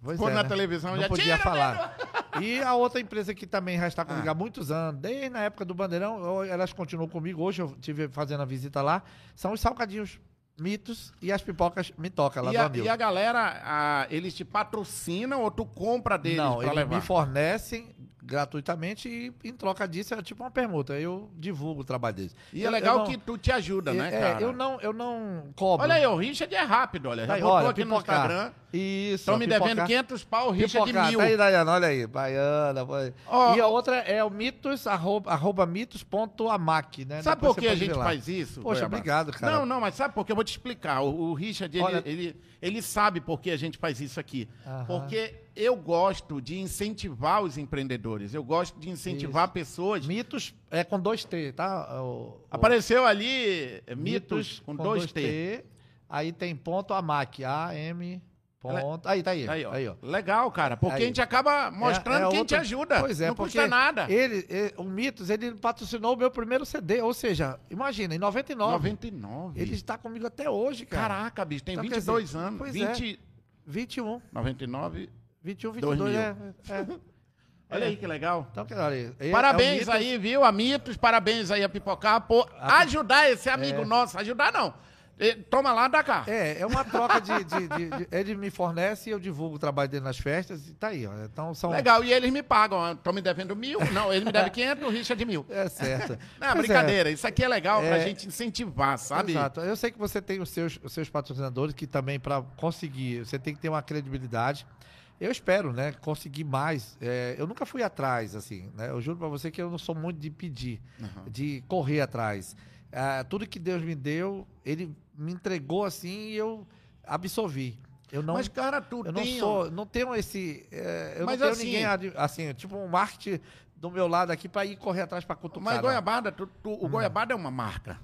Pois Pôr é, na né? televisão Não já podia falar. E a outra empresa que também já está comigo Ah. há muitos anos, desde na época do Bandeirão, eu- elas continuam comigo, hoje eu estive fazendo a visita lá, são os salgadinhos mitos e as pipocas mitoca lá E do a, e a galera, ah, eles te patrocinam ou tu compra deles Não, eles levar? me fornecem gratuitamente e em troca disso é tipo uma permuta. Eu divulgo o trabalho deles. E Eu- é legal não- que tu te ajuda, né, é, cara? eu não, eu não cobro. Olha aí, o Richard é rápido, olha. Já Aí, botou olha, aqui no pipocar. Instagram. Isso. Estão me pipocar. devendo 500 pau, o Richard Pipocar. mil. Tá aí, Dayana, olha aí. Baiana. Ó, e a outra é o mitos, arroba, arroba mitos.amac, né? Sabe Depois por que a gente lá. faz isso? Poxa, Goiabada? obrigado, cara. Não, não, mas sabe por quê? Vou te explicar. O, o Richard, ele, Olha- ele, ele sabe por que a gente faz isso aqui. Aham. Porque eu gosto de incentivar os empreendedores. Eu gosto de incentivar pessoas. Mitos é com dois T, tá? O- Apareceu ali é, mitos, com, dois T. Aí tem ponto AMAC, A-M, ponto. Aí, tá aí. Aí, ó. Aí, ó. Legal, cara. Porque Aí. a gente acaba mostrando É- é quem outro- te ajuda. Pois é, Não custa nada. Ele, ele- o Mitos, ele patrocinou o meu primeiro CD. Ou seja, imagina, em 99. 99. Ele está comigo até hoje, cara. Caraca, bicho, tem Então, quer 22 dizer, anos. pois é. 20, 21, 99. 21, 22, 2000. é. é. Olha aí que legal. Então, aí. é- Parabéns é o Mitos. aí, viu, a Mitos, parabéns aí a Pipocar por ajudar esse amigo nosso. Ajudar não. Toma lá, dá cá. É, é uma troca de, de- de- de- Ele me fornece e eu divulgo o trabalho dele nas festas e tá aí, ó. Então são. Legal, e eles me pagam. Estão me devendo mil? Não, eles me devem 500, o Richard mil. É certo. Não, Pois é. brincadeira. Isso aqui é legal pra É. gente incentivar, sabe? Exato. Eu sei que você tem os seus, os seus patrocinadores que também, para conseguir, você tem que ter uma credibilidade. Eu espero, né, conseguir mais. É, eu nunca fui atrás, assim, né? Eu juro para você que eu não sou muito de pedir, de correr atrás. Ah, tudo que Deus me deu, Ele me entregou assim e eu absorvi. Eu não, Mas, cara, tu eu não tem... sou, não tenho esse, é, eu Mas não tenho assim- ninguém assim, tipo um marketing do meu lado aqui para ir correr atrás para cutucar. Mas não. Goiabada, tu- tu- o Goiabada é uma marca.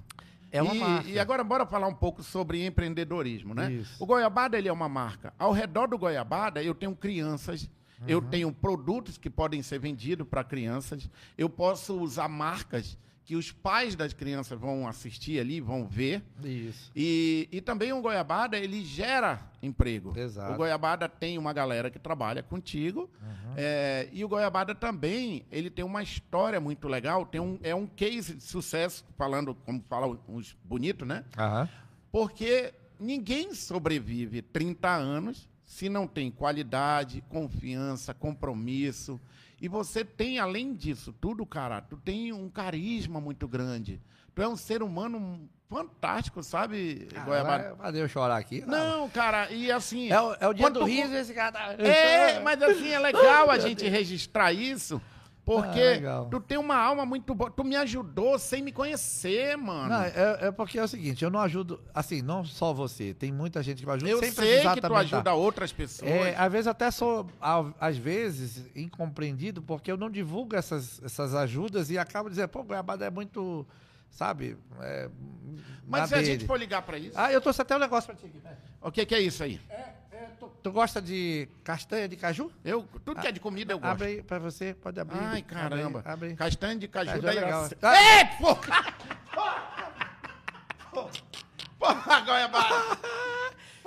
é uma e, marca. e agora bora falar um pouco sobre empreendedorismo, né? Isso. O Goiabada ele é uma marca. Ao redor do Goiabada eu tenho crianças, eu Uhum. tenho produtos que podem ser vendidos para crianças. Eu posso usar marcas que os pais das crianças vão assistir ali, vão ver. Isso. E, e também o Goiabada, ele gera emprego. Exato. O Goiabada tem uma galera que trabalha contigo. é, e o Goiabada também, ele tem uma história muito legal. Tem um, é um case de sucesso, falando, como falam uns bonitos, né? Aham. Porque ninguém sobrevive 30 anos se não tem qualidade, confiança, compromisso. E você tem, além disso tudo, cara, tu tem um carisma muito grande. Tu é um ser humano fantástico, sabe, Goiabada? Vai fazer eu chorar aqui? Não, cara, e assim. É o, é o dia do tu- riso, esse cara tá... É, mas assim, é legal a gente registrar isso, porque Ah, tu tem uma alma muito boa. Tu me ajudou sem me conhecer, mano. Não, é, é porque é o seguinte, eu não ajudo, assim, não só você, tem muita gente que me ajuda Eu sem sei precisar que tu ajuda dar. outras pessoas. É, às vezes até sou, a- às vezes, incompreendido, porque eu não divulgo essas, essas ajudas e acabo dizendo, pô, Goiabada é muito, sabe, é, Mas se a dele. gente for ligar pra isso. Ah, eu trouxe até um negócio pra ti aqui. né? O que, que é isso aí? Tu, tu gosta de castanha de caju? Eu, tudo que é de comida eu gosto. Abre aí pra você, pode abrir. Ai, caramba. Abre. Castanha de caju Caju da é legal. Irace- Ah! Ei, porra! Porra, Goiabada!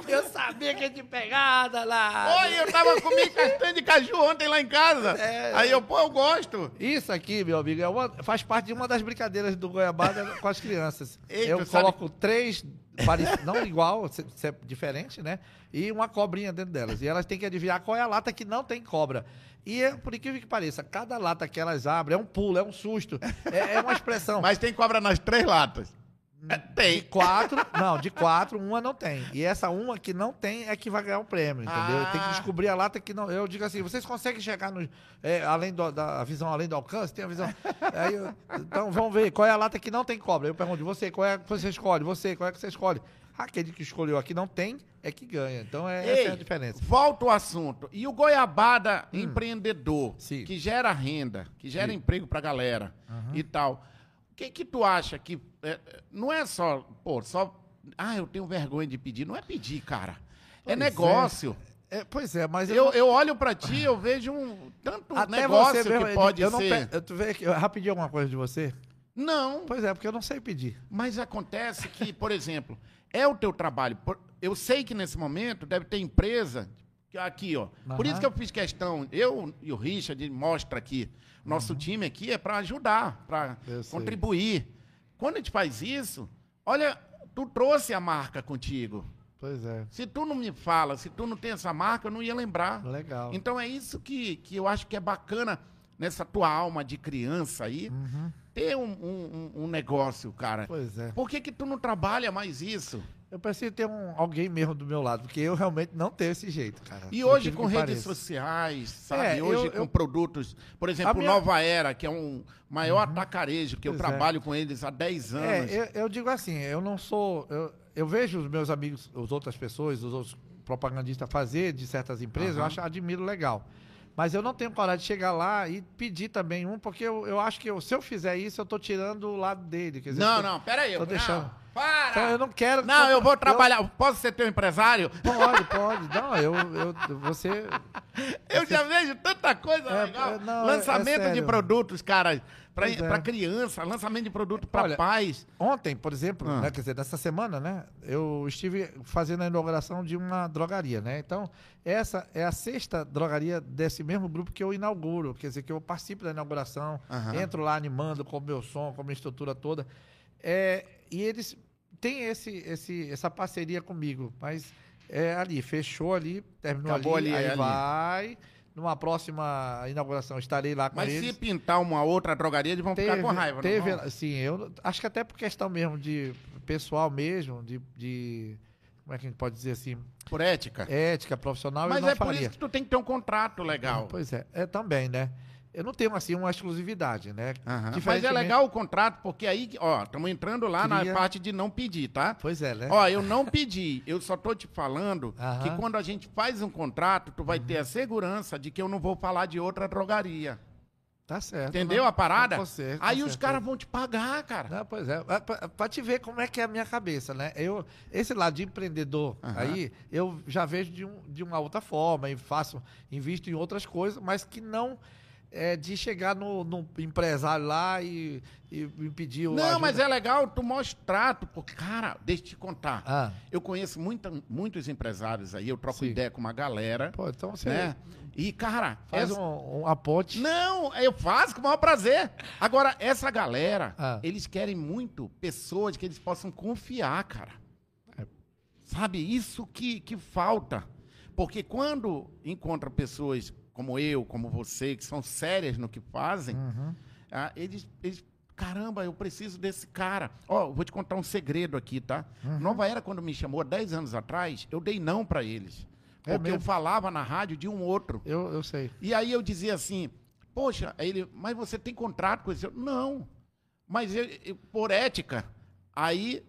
Eu sabia que ia te pegada lá. Oi, eu tava comendo castanha de caju ontem lá em casa. É. Aí eu, pô, eu gosto. Isso aqui, meu amigo, é uma- faz parte de uma das brincadeiras do Goiabada com as crianças. Eita, eu sabe- coloco três, parec- não igual, se- se é diferente, né? E uma cobrinha dentro delas. E elas têm que adivinhar qual é a lata que não tem cobra. E é, por incrível que pareça, cada lata que elas abrem é um pulo, é um susto. É, é uma expressão. Mas tem cobra nas três latas. É, De tem. quatro, não, de quatro, uma não tem. E essa uma que não tem é que vai ganhar o prêmio, entendeu? Tem que Ah. descobrir a lata que não. Eu digo assim, vocês conseguem chegar no. é, além do- da a visão além do alcance? Tem a visão. Aí eu- então vamos ver qual é a lata que não tem cobra. Eu pergunto, você, qual é que você escolhe? Você, qual é que você escolhe? Aquele que escolheu aqui não tem, é que ganha. Então é, essa é a diferença. Volta o assunto. E o Goiabada empreendedor, Hum. Sim. que gera renda, que gera Sim. emprego pra galera e tal. O que que tu acha que... é, não é só, pô, só... Ah, eu tenho vergonha de pedir. Não é pedir, cara. É Pois é. negócio. É, pois é, mas eu. Eu, não- eu olho pra ti, eu vejo um tanto até negócio mesmo, que pode eu não ser... eu, tu vê eu rapidinho alguma coisa de você? Não, Pois é, porque eu não sei pedir. Mas acontece que, por exemplo, é o teu trabalho. Eu sei que nesse momento deve ter empresa aqui, ó. Por isso que eu fiz questão, eu e o Richard mostra aqui, nosso time aqui é para ajudar, para sei. contribuir. Quando a gente faz isso, olha, tu trouxe a marca contigo. Pois é. Se tu não me fala, se tu não tem essa marca, eu não ia lembrar. Legal. Então é isso que, que eu acho que é bacana nessa tua alma de criança aí, ter um, um- um- negócio, cara. Uhum. Pois é. Por que, que tu não trabalha mais isso? Eu preciso ter um, alguém mesmo do meu lado, porque eu realmente não tenho esse jeito, cara. E hoje com redes pareça. sociais, sabe? É, hoje eu- com eu- produtos, por exemplo, minha- Uhum. Nova Era, que é um maior atacarejo, que eu Pois é. trabalho com eles há 10 anos. É, eu, eu digo assim, eu não sou. Eu, eu vejo os meus amigos, as outras pessoas, os outros propagandista fazer de certas empresas, eu Aham. acho, admiro legal. Mas eu não tenho coragem de chegar lá e pedir também um, porque eu, eu acho que eu- se eu fizer isso, eu tô tirando o lado dele. Dizer, Não, eu- não, peraí. tô não, deixando. Para! Então eu não quero. Não, eu vou trabalhar. Posso ser teu empresário? Pode, pode. Não, eu, eu você. Eu já vejo tanta coisa É, legal. é, não, lançamento é- é de produtos, cara, pra, Pois é. criança, lançamento de produto Olha, pais. Ontem, por exemplo, Ah. né, quer dizer, nessa semana, né, eu estive fazendo a inauguração de uma drogaria, né? Então, essa é a sexta drogaria desse mesmo grupo que eu inauguro, quer dizer, que eu participo da inauguração, Aham. entro lá animando com o meu som, com a minha estrutura toda. É, e eles têm esse, esse, essa parceria comigo, mas é ali, fechou ali, terminou Acabou ali, ali, aí é ali. vai. Numa próxima inauguração estarei lá com Mas eles. se pintar uma outra drogaria, eles vão ficar com raiva, teve, não vão? sim, eu acho que até por questão mesmo de pessoal mesmo, de, de como é que a gente pode dizer assim, Por ética. ética profissional, Mas é por faria. isso que tu tem que ter um contrato legal. Pois é, é também, né? Eu não tenho assim uma exclusividade, né? Aham. Mas é legal o contrato, porque aí, ó, estamos entrando lá na Cria- parte de não pedir, tá? Pois é, né? Ó, eu não pedi, eu só tô te falando Aham. que quando a gente faz um contrato, tu vai ter a segurança de que eu não vou falar de outra drogaria. Tá certo. Entendeu não, a parada? tá Aí os caras vão te pagar, cara. Não, pois é, É pra, pra te ver como é que é a minha cabeça, né? Eu, esse lado de empreendedor Aham. aí, eu já vejo de, um, de uma outra forma e faço, invisto em outras coisas, mas que não é de chegar no, no empresário lá e, e me pedir o Não, mas ajuda. é legal tu mostrar, tu, porque, cara, deixa eu te contar. Ah, Eu conheço muita, muitos empresários aí, eu troco Sim. ideia com uma galera, pô, então você né? E, cara, faz essa- um, uma ponte. Não, eu faço com o maior prazer. Agora, essa galera, Ah. eles querem muito pessoas que eles possam confiar, cara. É. Sabe, isso que, que falta. Porque quando encontra pessoas como eu, como você, que são sérias no que fazem, Uhum. ah, eles, eles. Caramba, eu preciso desse cara. Ó, eu vou te contar um segredo aqui, tá? Uhum. Nova Era, quando me chamou há 10 anos atrás, eu dei não pra eles. É Porque eu falava na rádio de um outro. Eu, eu sei. E aí eu dizia assim, poxa, ele, mas você tem contrato com esse? Não, mas eu- eu- por ética. Aí,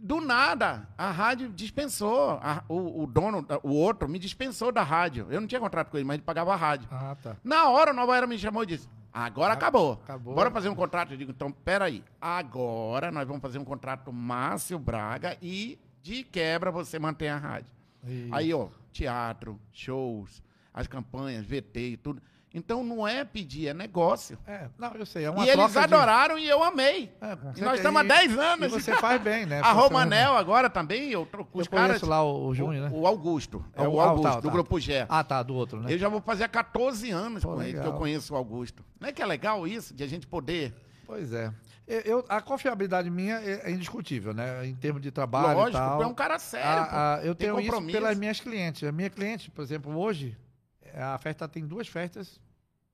do nada, a rádio dispensou, a- o, o dono, o outro, me dispensou da rádio. Eu não tinha contrato com ele, mas ele pagava a rádio. Ah, tá. Na hora, o Nova Era me chamou e disse, agora acabou. acabou. Bora fazer um contrato. Eu digo, então, peraí, agora nós vamos fazer um contrato Márcio Braga e, de quebra, você mantém a rádio. E- Aí, ó, teatro, shows, as campanhas, VT e tudo. Então não é pedir, é negócio. É, não, eu sei. É uma e eles troca de- adoraram e eu amei. É, E nós estamos há 10 E anos. você faz bem, né? A Romanel agora também, eu troco com Eu os caras. conheço lá o, o Júnior, o, né? o Augusto. É Ah, o ah, tá, Augusto, do tá. Grupo G. Ah, tá, do outro, né? Eu já vou fazer há 14 anos Pô, com ele que eu conheço o Augusto. Não é que é legal isso, de a gente poder. Pois é. Eu, eu- a confiabilidade minha é, é indiscutível, né? Em termos de trabalho e Lógico, tal. tu é um cara sério. A- a- eu Tem tenho isso pelas minhas clientes. A minha cliente, por exemplo, hoje, a festa tem duas festas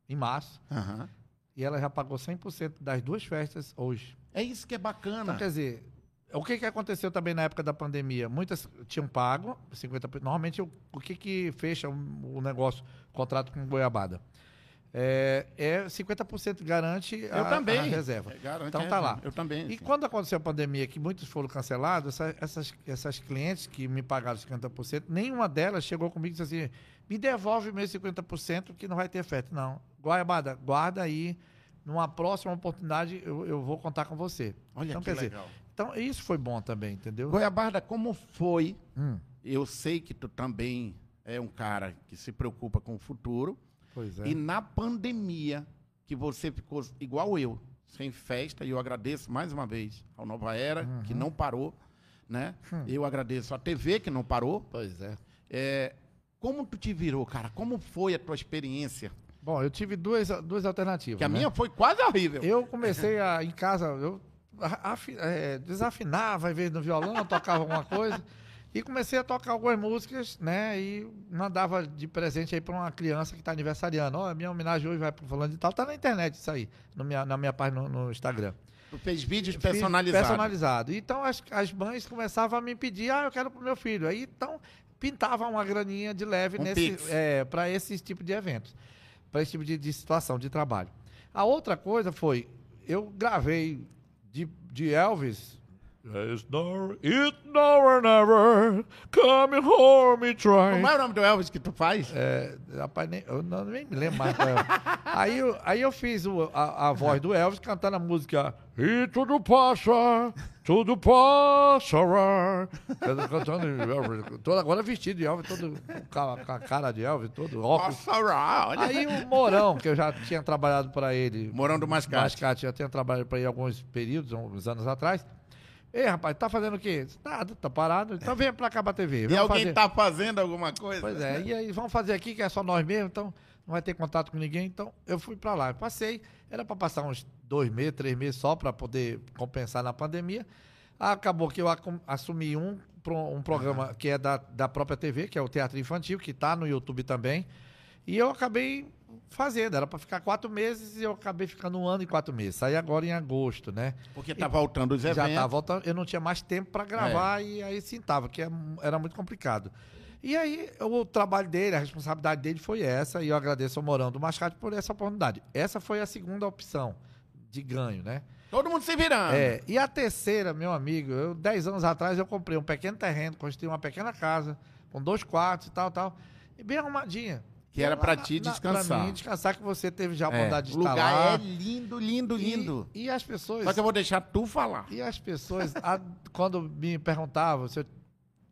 em março. Aham. e ela já pagou 100% das duas festas hoje. É isso que é bacana. Então, quer dizer, o que, que aconteceu também na época da pandemia? Muitas tinham pago 50%. Normalmente, o, o que, que fecha o, o negócio, o contrato com Goiabada? É, é 50% garante a, eu também. a reserva. É, garante Então tá lá. Eu também. E sim. quando aconteceu a pandemia, que muitos foram cancelados, essa- essas, essas clientes que me pagaram 50%, nenhuma delas chegou comigo e disse assim: me devolve meus 50% que não vai ter efeito. Não. Guaiabada, guarda aí. Numa próxima oportunidade, eu, eu vou contar com você. Olha então, que quer dizer, legal. Então, isso foi bom também, entendeu? Goiabarda, como foi? Hum, Eu sei que tu também é um cara que se preocupa com o futuro. pois é. E na pandemia, que você ficou igual eu, sem festa, e eu agradeço mais uma vez ao Nova Era, que Uhum. não parou, né? Hum. Eu agradeço à TV, que não parou. Pois é. É, como tu te virou, cara? Como foi a tua experiência? Bom, eu tive duas, duas alternativas. Que a né? minha foi quase horrível. Eu comecei a, em casa, eu afi- é, desafinava, às vezes, no violão, tocava alguma coisa. E comecei a tocar algumas músicas, né? E mandava de presente aí para uma criança que está aniversariando. Ó, minha homenagem hoje vai para fulano de tal. Tá na internet isso aí, no minha, na minha página no, no Instagram. Tu fez vídeos personalizados. Personalizado. Então as, as mães começavam a me pedir, ah, eu quero pro meu filho. Aí então pintava uma graninha de leve Um nesse, é, para esse tipo de eventos, para esse tipo de, de situação de trabalho. A outra coisa foi, eu gravei de, de Elvis. It's no, no never. Come home and try. Como é o nome do Elvis que tu faz? É, rapaz, nem, eu não, nem me lembro mais. é. aí, eu, aí eu fiz o- a, a voz do Elvis cantando a música E tudo passa, tudo passará. Cantando- todo agora vestido de Elvis, todo com a, cara de Elvis, todo óculos. Aí o Morão, que eu já tinha trabalhado para ele. Morão do Mascate. Mascate, já tinha trabalhado para ele alguns períodos, uns anos atrás. Ei, rapaz, tá fazendo o quê? Nada, tá parado. Então vem pra cá pra TV. E alguém fazer. tá fazendo alguma coisa? Pois é, e aí vamos fazer aqui que é só nós mesmos, então não vai ter contato com ninguém. Então eu fui pra lá. Eu passei, era pra passar uns dois meses, três meses só pra poder compensar na pandemia. Acabou que eu assumi um, um programa que é da, da própria TV, que é o Teatro Infantil, que tá no YouTube também. E eu acabei fazendo, era pra ficar quatro meses e eu acabei ficando um ano e quatro meses. Saí agora em agosto, né? Porque tá voltando os Já eventos. tava voltando, eu não tinha mais tempo para gravar É. e aí sim tava, que é- era muito complicado. E aí o trabalho dele, a responsabilidade dele foi essa, e eu agradeço ao Morão do Mascate por essa oportunidade. Essa foi a segunda opção de ganho, né? Todo mundo se virando. É, e a terceira, meu amigo, eu, 10 anos atrás eu comprei um pequeno terreno, construí uma pequena casa, com dois quartos e tal, tal, e bem arrumadinha. Que era Lá pra na- ti descansar. Pra mim descansar, que você teve já a É, oportunidade de O estar lugar lá. é lindo, lindo, E- lindo. E, as pessoas... Só que eu vou deixar tu falar. E as pessoas, a- quando me perguntavam se eu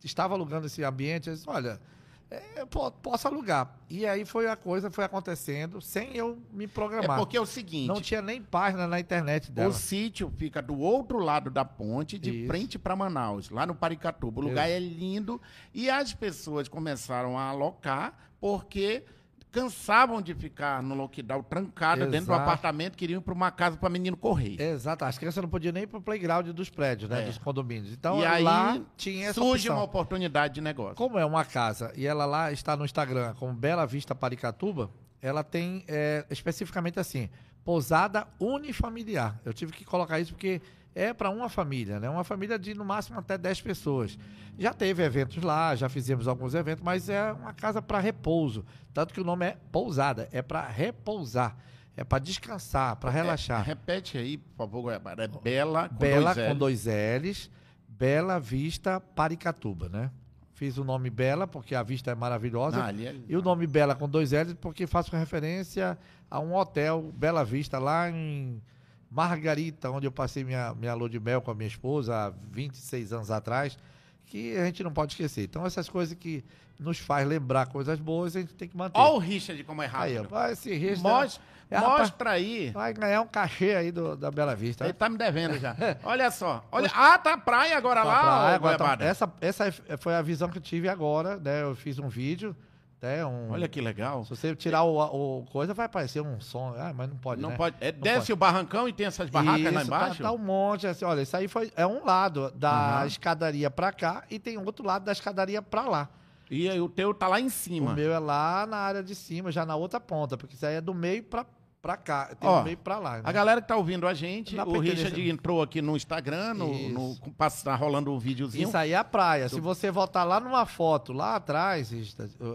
estava alugando esse ambiente, eu disse, olha, é, posso alugar. E aí foi a coisa, foi acontecendo sem eu me É programar. porque é o seguinte. Não tinha nem página na internet dela. O sítio fica do outro lado da ponte, de Isso. frente para Manaus, lá no Paricatuba. O lugar é lindo e as pessoas começaram a alocar porque cansavam de ficar no lockdown trancada dentro do apartamento, queriam ir para uma casa para menino correr. Exato, as crianças não podiam nem ir pro playground dos prédios, né? É. Dos condomínios. Então e aí lá tinha essa surge opção. uma oportunidade de negócio. Como é uma casa e ela lá está no Instagram como Bela Vista Paricatuba, ela tem é, especificamente assim, pousada unifamiliar. Eu tive que colocar isso porque é para uma família, né? Uma família de no máximo até 10 pessoas. Já teve eventos lá, já fizemos alguns eventos, mas é uma casa para repouso. Tanto que o nome é pousada, é para repousar, é para descansar, para relaxar. É, repete aí, por favor, Goiabara. É Bela com Bela dois com dois L's, Bela Vista Paricatuba, né? Fiz o nome Bela porque a vista é maravilhosa. Ah, ali é- E o nome Bela com dois L's porque faço referência a um hotel Bela Vista lá em Margarita, onde eu passei minha, minha lua de mel com a minha esposa há 26 anos atrás, que a gente não pode esquecer. Então essas coisas que nos faz lembrar coisas boas, a gente tem que manter. Olha o Richard como é aí, rápido. vai esse risco. Mostra, É, mostra aí. vai ganhar um cachê aí do, da Bela Vista. Ele tá me devendo já. Olha só. Olha, ah, tá a praia agora Tá lá, pra- ó, agora tá- essa, essa foi a visão que eu tive agora, né? Eu fiz um vídeo, né? Um, Olha que legal. Se você tirar o, o coisa, vai aparecer um som. Ah, mas não pode, Não né? pode. É, Não desce pode. o barrancão e tem essas barracas lá Isso, tá- embaixo? Tá, um monte, assim, olha, isso aí foi, é um lado da Aham. escadaria pra cá e tem outro lado da escadaria pra lá. E aí o teu tá lá em cima. O meu é lá na área de cima, já na outra ponta, porque isso aí é do meio pra, pra cá, tem Ó, do meio pra lá. né? A galera que tá ouvindo a gente, o Richard entrou aqui no Instagram, no, no, tá rolando um videozinho. Isso aí é a praia. Se você voltar lá numa foto, lá atrás,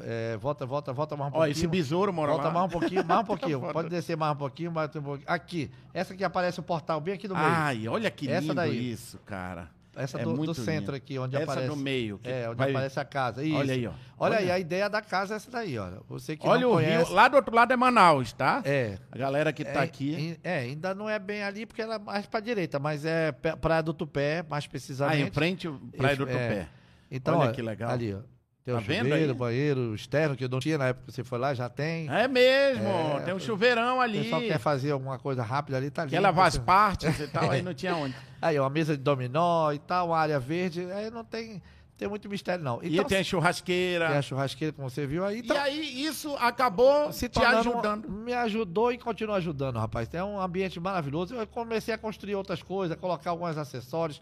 é, volta, volta, volta mais um Ó, pouquinho. esse besouro mora Volta lá. mais um pouquinho, mais um pouquinho. Foda. Pode descer mais um pouquinho, mais um pouquinho. Aqui, essa aqui aparece o portal bem aqui no meio. Ai, olha que Essa lindo daí. isso, cara. Essa é do, do centro lindo. aqui, onde Essa aparece. no meio. É, onde vai- aparece a casa. Isso. Olha aí, ó. Olha, aí, Olha. a ideia da casa é essa daí, olha. Você que Olha o conhece. rio. Lá do outro lado é Manaus, tá? É. A galera que tá é, aqui. É, ainda não é bem ali, porque ela é mais pra direita, mas é Praia do Tupé, mais Ah, precisamente. em frente, Praia do É. Tupé. Então, Olha ó, que legal. Ali, ó. Tem Tá o vendo chuveiro, banheiro externo, que eu não tinha na época que você foi lá, já tem. É mesmo, É, tem um chuveirão O ali. pessoal quer fazer alguma coisa rápida ali, tá ali. Quer lavar as partes e tal, aí não tinha onde. Aí, uma mesa de dominó e tal, uma área verde, aí não tem, tem muito mistério, não. e Então, tem a churrasqueira. tem a churrasqueira, como você viu aí. Então, E aí isso acabou se te ajudando. Me ajudou e continua ajudando, rapaz. É um ambiente maravilhoso. Eu comecei a construir outras coisas, colocar alguns acessórios.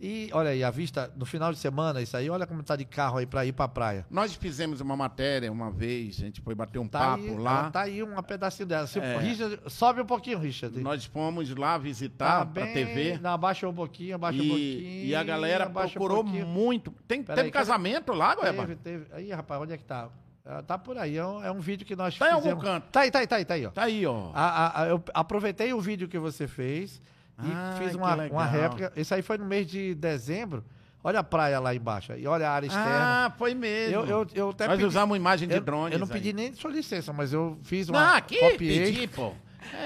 E olha aí, a vista no final de semana, isso aí, olha como tá de carro aí pra ir pra praia. Nós fizemos uma matéria uma vez, a gente foi bater um Tá papo aí, lá. ela Tá aí um pedacinho dela. Se É. Richard, sobe um pouquinho, Richard. Nós fomos lá Tá visitar pra TV. Não, abaixa um pouquinho, abaixa um pouquinho. E, e a galera um procurou pouquinho. muito. Tem, Pera teve aí, casamento lá, Goiaba? Teve, teve. Aí, rapaz, onde é que tá? Ah, Tá por aí. É um, é um vídeo que nós Tá em algum fizemos. canto. Tá aí, tá aí, tá aí, tá aí, ó. Tá aí, ó. A- a- a- eu aproveitei o vídeo que você fez e Ah, fiz uma, uma réplica. Isso aí foi no mês de dezembro. Olha a praia lá embaixo. E olha a área externa. Ah, foi mesmo. eu, eu, eu até Nós pedi- usamos imagem de eu, drones. eu não aí. pedi nem sua licença, mas eu fiz Não, uma. aqui copiei pedi, pô.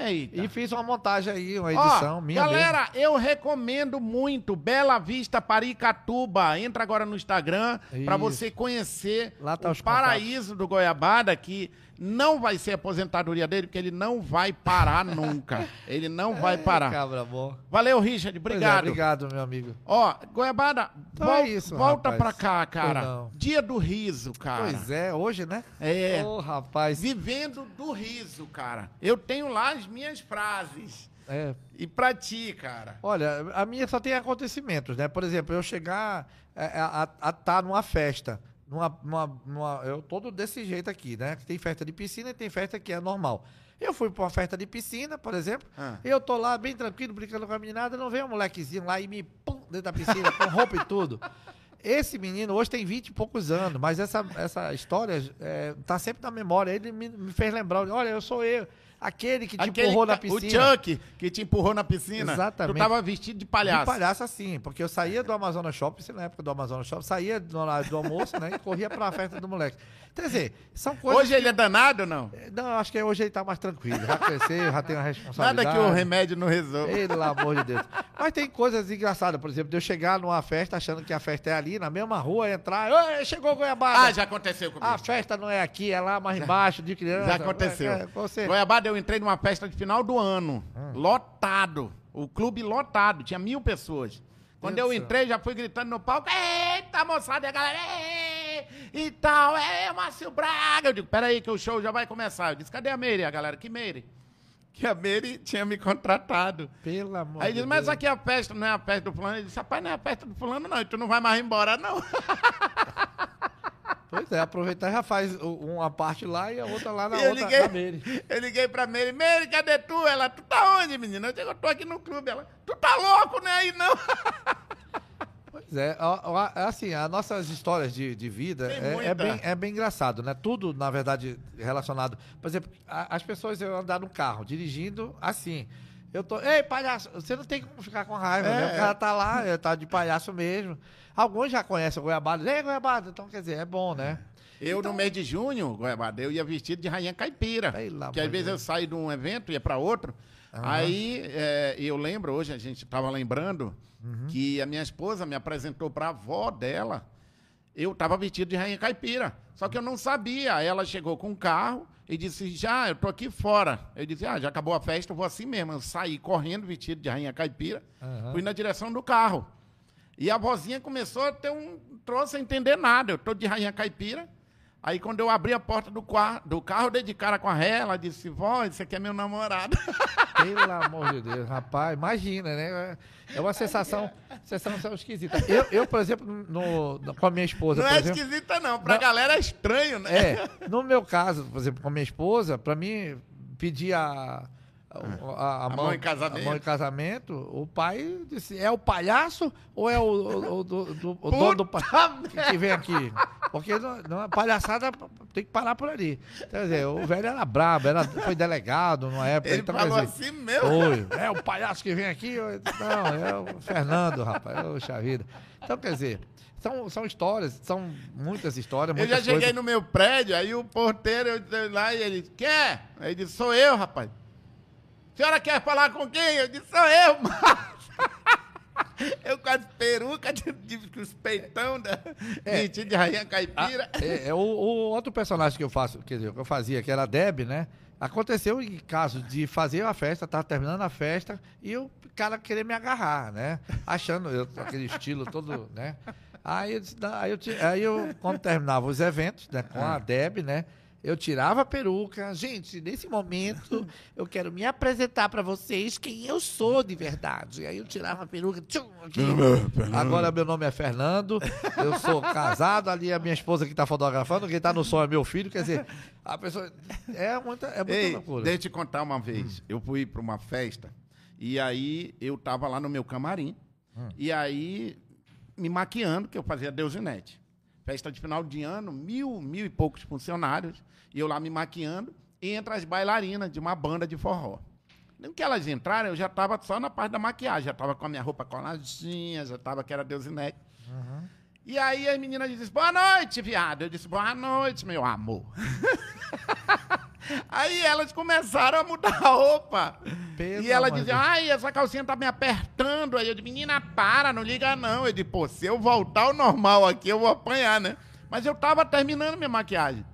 Eita. e fiz uma montagem aí, uma Ó, edição minha. mesmo. galera, eu recomendo muito Bela Vista Paricatuba. Entra agora no Instagram pra Isso. você conhecer Lá tá o paraíso do Goiabada, que não vai ser a aposentadoria dele, porque ele não vai parar nunca. Ele não vai parar. Cabra bom. Valeu, Richard. É, Obrigado. obrigado, meu amigo. Ó, Goiabada, Então vol- é isso, volta rapaz. pra cá, cara. Dia do riso, cara. Pois é, hoje, né? É. Ô, rapaz. Vivendo do riso, cara. Eu tenho lá as minhas frases. É, E pra ti, cara. Olha, a minha só tem acontecimentos, né? Por exemplo, eu chegar é, a estar numa festa, numa, numa- numa- eu todo desse jeito aqui, né? Tem festa de piscina e tem festa que é normal. Eu fui pra uma festa de piscina, por exemplo, Ah. eu tô lá bem tranquilo, brincando com a meninada, não vem um molequezinho lá e me pum dentro da piscina, com roupa e tudo. Esse menino hoje tem 20 e poucos anos, mas essa, essa história é, tá sempre na memória. Ele me, me fez lembrar, olha, eu sou eu, aquele que te Aquele empurrou na ca- piscina. O Chuck que te empurrou na piscina. Exatamente. Tu tava vestido de palhaço. De palhaço assim, porque eu saía do Amazonas Shopping, na época do Amazonas Shopping, saía do do almoço, né? E corria pra festa do moleque. Quer dizer, são coisas. Hoje ele é danado ou não? que- Não, acho que hoje ele tá mais tranquilo. Já cresceu, já tem uma Nada responsabilidade. que o remédio não resolva. Pelo amor de Deus. Mas tem coisas engraçadas, por exemplo, de eu chegar numa festa achando que a festa é ali, na mesma rua, entrar. Oi, chegou Goiabada! Ah, já aconteceu comigo. A festa não é aqui, é lá mais embaixo, de criança. Já aconteceu. É, é, você... Goiabada, eu entrei numa festa de final do ano. Hum. Lotado. O clube lotado. Tinha mil pessoas. Quando Deus eu entrei, já fui gritando no palco. Eita, moçada, e a galera. E tal, é Márcio Braga. Eu digo, peraí, que o show já vai começar. Eu disse, cadê a Meire? A galera, que Meire? Que a Meire tinha me contratado. Pelo amor Aí ele disse, mas Deus. aqui é a festa, não é a festa do fulano. Ele disse, rapaz, não é a festa do fulano, não. E tu não vai mais embora, não. Pois é, aproveitar e já faz uma parte lá e a outra lá na eu outra liguei, na Meire. eu liguei pra Meire, Meire, cadê tu? Ela, tu tá onde, menina? Eu digo, eu tô aqui no clube. Ela, tu tá louco, né? Aí não. Pois é, é assim, as nossas histórias de, de vida é, é bem, é bem engraçado, né? Tudo, na verdade, relacionado. Por exemplo, as pessoas andar no carro, dirigindo assim. Eu tô. Ei, palhaço, você não tem como ficar com raiva, É, né? O é. cara tá lá, ele tá de palhaço mesmo. Alguns já conhecem o Goiabada. Ei, Goiabada, então quer dizer, é bom, né? Eu, no mês de junho, Goiabada, eu ia vestido de rainha caipira. Que às vezes eu saio de um evento, ia pra outro. Aí é, eu lembro, hoje a gente tava lembrando Uhum. que a minha esposa me apresentou pra avó dela. Eu tava vestido de rainha caipira. Só que eu não sabia. Ela chegou com um carro e disse: Já, eu tô aqui fora. Eu disse: Ah, já acabou a festa, eu vou assim mesmo. Eu saí correndo vestido de rainha caipira, Aham. fui na direção do carro. E a vozinha começou a ter um troço sem entender nada. Eu tô de rainha caipira. Aí quando eu abri a porta do, qua- do carro, dei de cara com a ré, ela disse, vó, esse aqui é meu namorado. Pelo amor de Deus, rapaz, imagina, né? É uma sensação, sensação esquisita. Eu, eu por exemplo, no, no- com a minha esposa, Não é exemplo. esquisita não, pra Não. galera é estranho, né? É, no meu caso, por exemplo, com a minha esposa, pra mim pedir a, a, a mão em casamento. a mão em casamento, o pai disse, é o palhaço ou é o, o, o, do- do- o dono do palhaço que vem aqui? Porque não, não, a palhaçada tem que parar por ali. Quer dizer, o velho era brabo, era, foi delegado numa época. Ele então, falou quer dizer, assim mesmo. É o palhaço que vem aqui? Eu- Não, é o Fernando, rapaz. Poxa vida. Então, quer dizer, são, são histórias, são muitas histórias, Eu muitas já cheguei coisas. no meu prédio, aí o porteiro eu lá e ele, quem é? Aí ele disse, sou eu, rapaz. A senhora quer falar com quem? Eu disse, sou eu, Márcio. Eu com as perucas, de, de, com os peitão da vestido de rainha caipira. É, é, o, o outro personagem que eu faço, quer dizer, que eu fazia, que era a Deb, né? Aconteceu em caso de fazer a festa, tava terminando a festa, e o cara querer me agarrar, né? Achando eu, aquele estilo todo, né? Aí eu, aí, eu, aí eu, quando terminava os eventos, né, com a Deb, né? Eu tirava a peruca. Gente, nesse momento, eu quero me apresentar pra vocês quem eu sou de verdade. Aí eu tirava a peruca. Tchum, aqui. Agora meu nome é Fernando, eu sou casado, ali é a minha esposa que está fotografando, quem está no som é meu filho, quer dizer, a pessoa. É muita, é muita Ei, loucura. deixa eu te contar uma vez. Eu fui para uma festa e aí eu tava lá no meu camarim e aí me maquiando, que eu fazia Deusinete. Festa de final de ano, mil, mil e poucos funcionários, e eu lá me maquiando, e entra as bailarinas de uma banda de forró. No que elas entraram, eu já estava só na parte da maquiagem, já estava com a minha roupa coladinha, já estava que era Deusinete. E aí as meninas dizem, boa noite, viado. Eu disse, boa noite, meu amor. aí elas começaram a mudar a roupa. Pelo e ela dizia, ai, essa calcinha tá me apertando. Aí eu disse, menina, para, não liga não. Eu disse, pô, se eu voltar ao normal aqui, eu vou apanhar, né? Mas eu tava terminando minha maquiagem.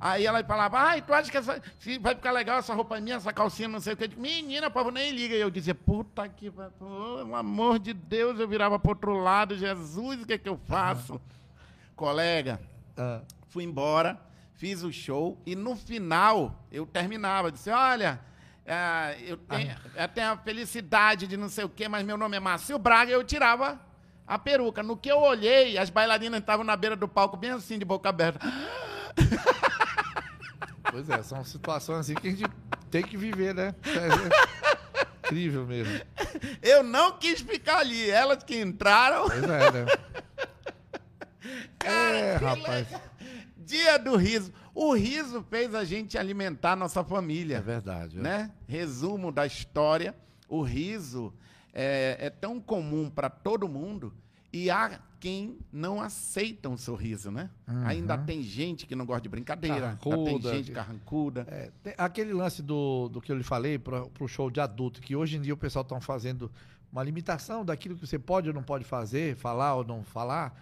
Aí ela falava, ai, tu acha que essa, vai ficar legal essa roupa minha, essa calcinha, não sei o que. Eu disse, menina, povo, nem liga. E eu dizia, puta que, pelo amor de Deus, eu virava pro outro lado, Jesus, o que é que eu faço? Colega, Ah, fui embora, fiz o show e no final eu terminava. Disse: Olha, ah, eu, tenho, eu tenho a felicidade de não sei o quê, mas meu nome é Márcio Braga. Eu tirava a peruca. No que eu olhei, as bailarinas estavam na beira do palco, bem assim, de boca aberta. pois é, são situações assim que a gente tem que viver, né? É, é incrível mesmo. Eu não quis ficar ali. Elas que entraram. Pois é, né? É, rapaz. Dia do riso. O riso fez a gente alimentar nossa É família. verdade. viu? né? Resumo da história: o riso é, é tão comum para todo mundo e há quem não aceita um sorriso, né? Ainda tem gente que não gosta de brincadeira, tem gente carrancuda. É, tem aquele lance do, do que eu lhe falei para o show de adulto, que hoje em dia o pessoal está fazendo uma limitação daquilo que você pode ou não pode fazer, falar ou não falar,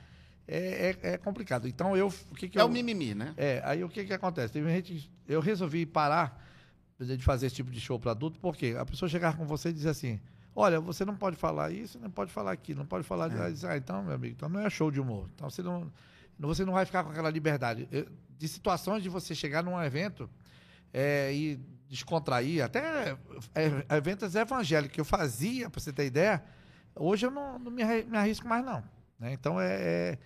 é, é- é complicado. Então eu. O que que É eu, o mimimi, né? É, aí o que que acontece? Teve gente, eu resolvi parar de fazer esse tipo de show para adulto, porque a pessoa chegar com você e dizer assim, olha, você não pode falar isso, não pode falar aquilo, não pode falar... É. Diz, Ah, então, meu amigo, então não é show de humor. Então você não, você não vai ficar com aquela liberdade. De situações de você chegar num evento é, e descontrair, até é, eventos evangélicos que eu fazia, para você ter ideia, hoje eu não, não me, me arrisco mais não. né? Então é,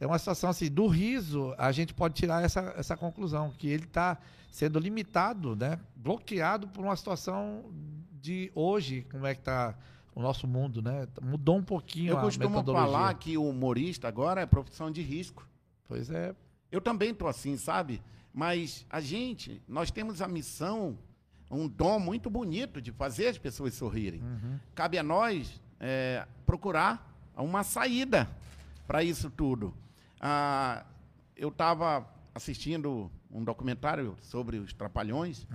é, uma situação assim, do riso, a gente pode tirar essa, essa conclusão, que ele está sendo limitado, né, bloqueado por uma situação de hoje, como é que está o nosso mundo, né? Mudou um pouquinho Eu a costumo falar que o humorista agora é profissão de risco. Pois é, Eu também tô assim, sabe? Mas a gente, nós temos a missão, um dom muito bonito de fazer as pessoas sorrirem. Cabe a nós é, procurar uma saída para isso tudo. Ah, eu estava assistindo um documentário sobre os Trapalhões,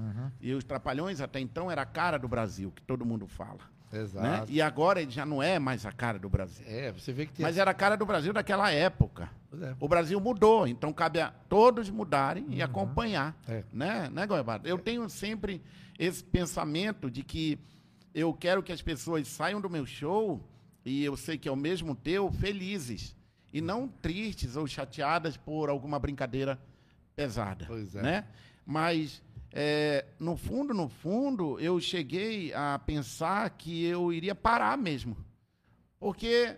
e os Trapalhões até então era a cara do Brasil, que todo mundo fala. Né? exato. E agora ele já não é mais a cara do Brasil. É, você vê que tem Mas era a cara do Brasil daquela época. É. O Brasil mudou, então cabe a todos mudarem e acompanhar. É. Né, né Goiabada? Eu tenho sempre esse pensamento de que eu quero que as pessoas saiam do meu show, e eu sei que é o mesmo teu, felizes. E não tristes ou chateadas por alguma brincadeira pesada. Pois é. Né? Mas, é, no fundo, no fundo, eu cheguei a pensar que eu iria parar mesmo. Porque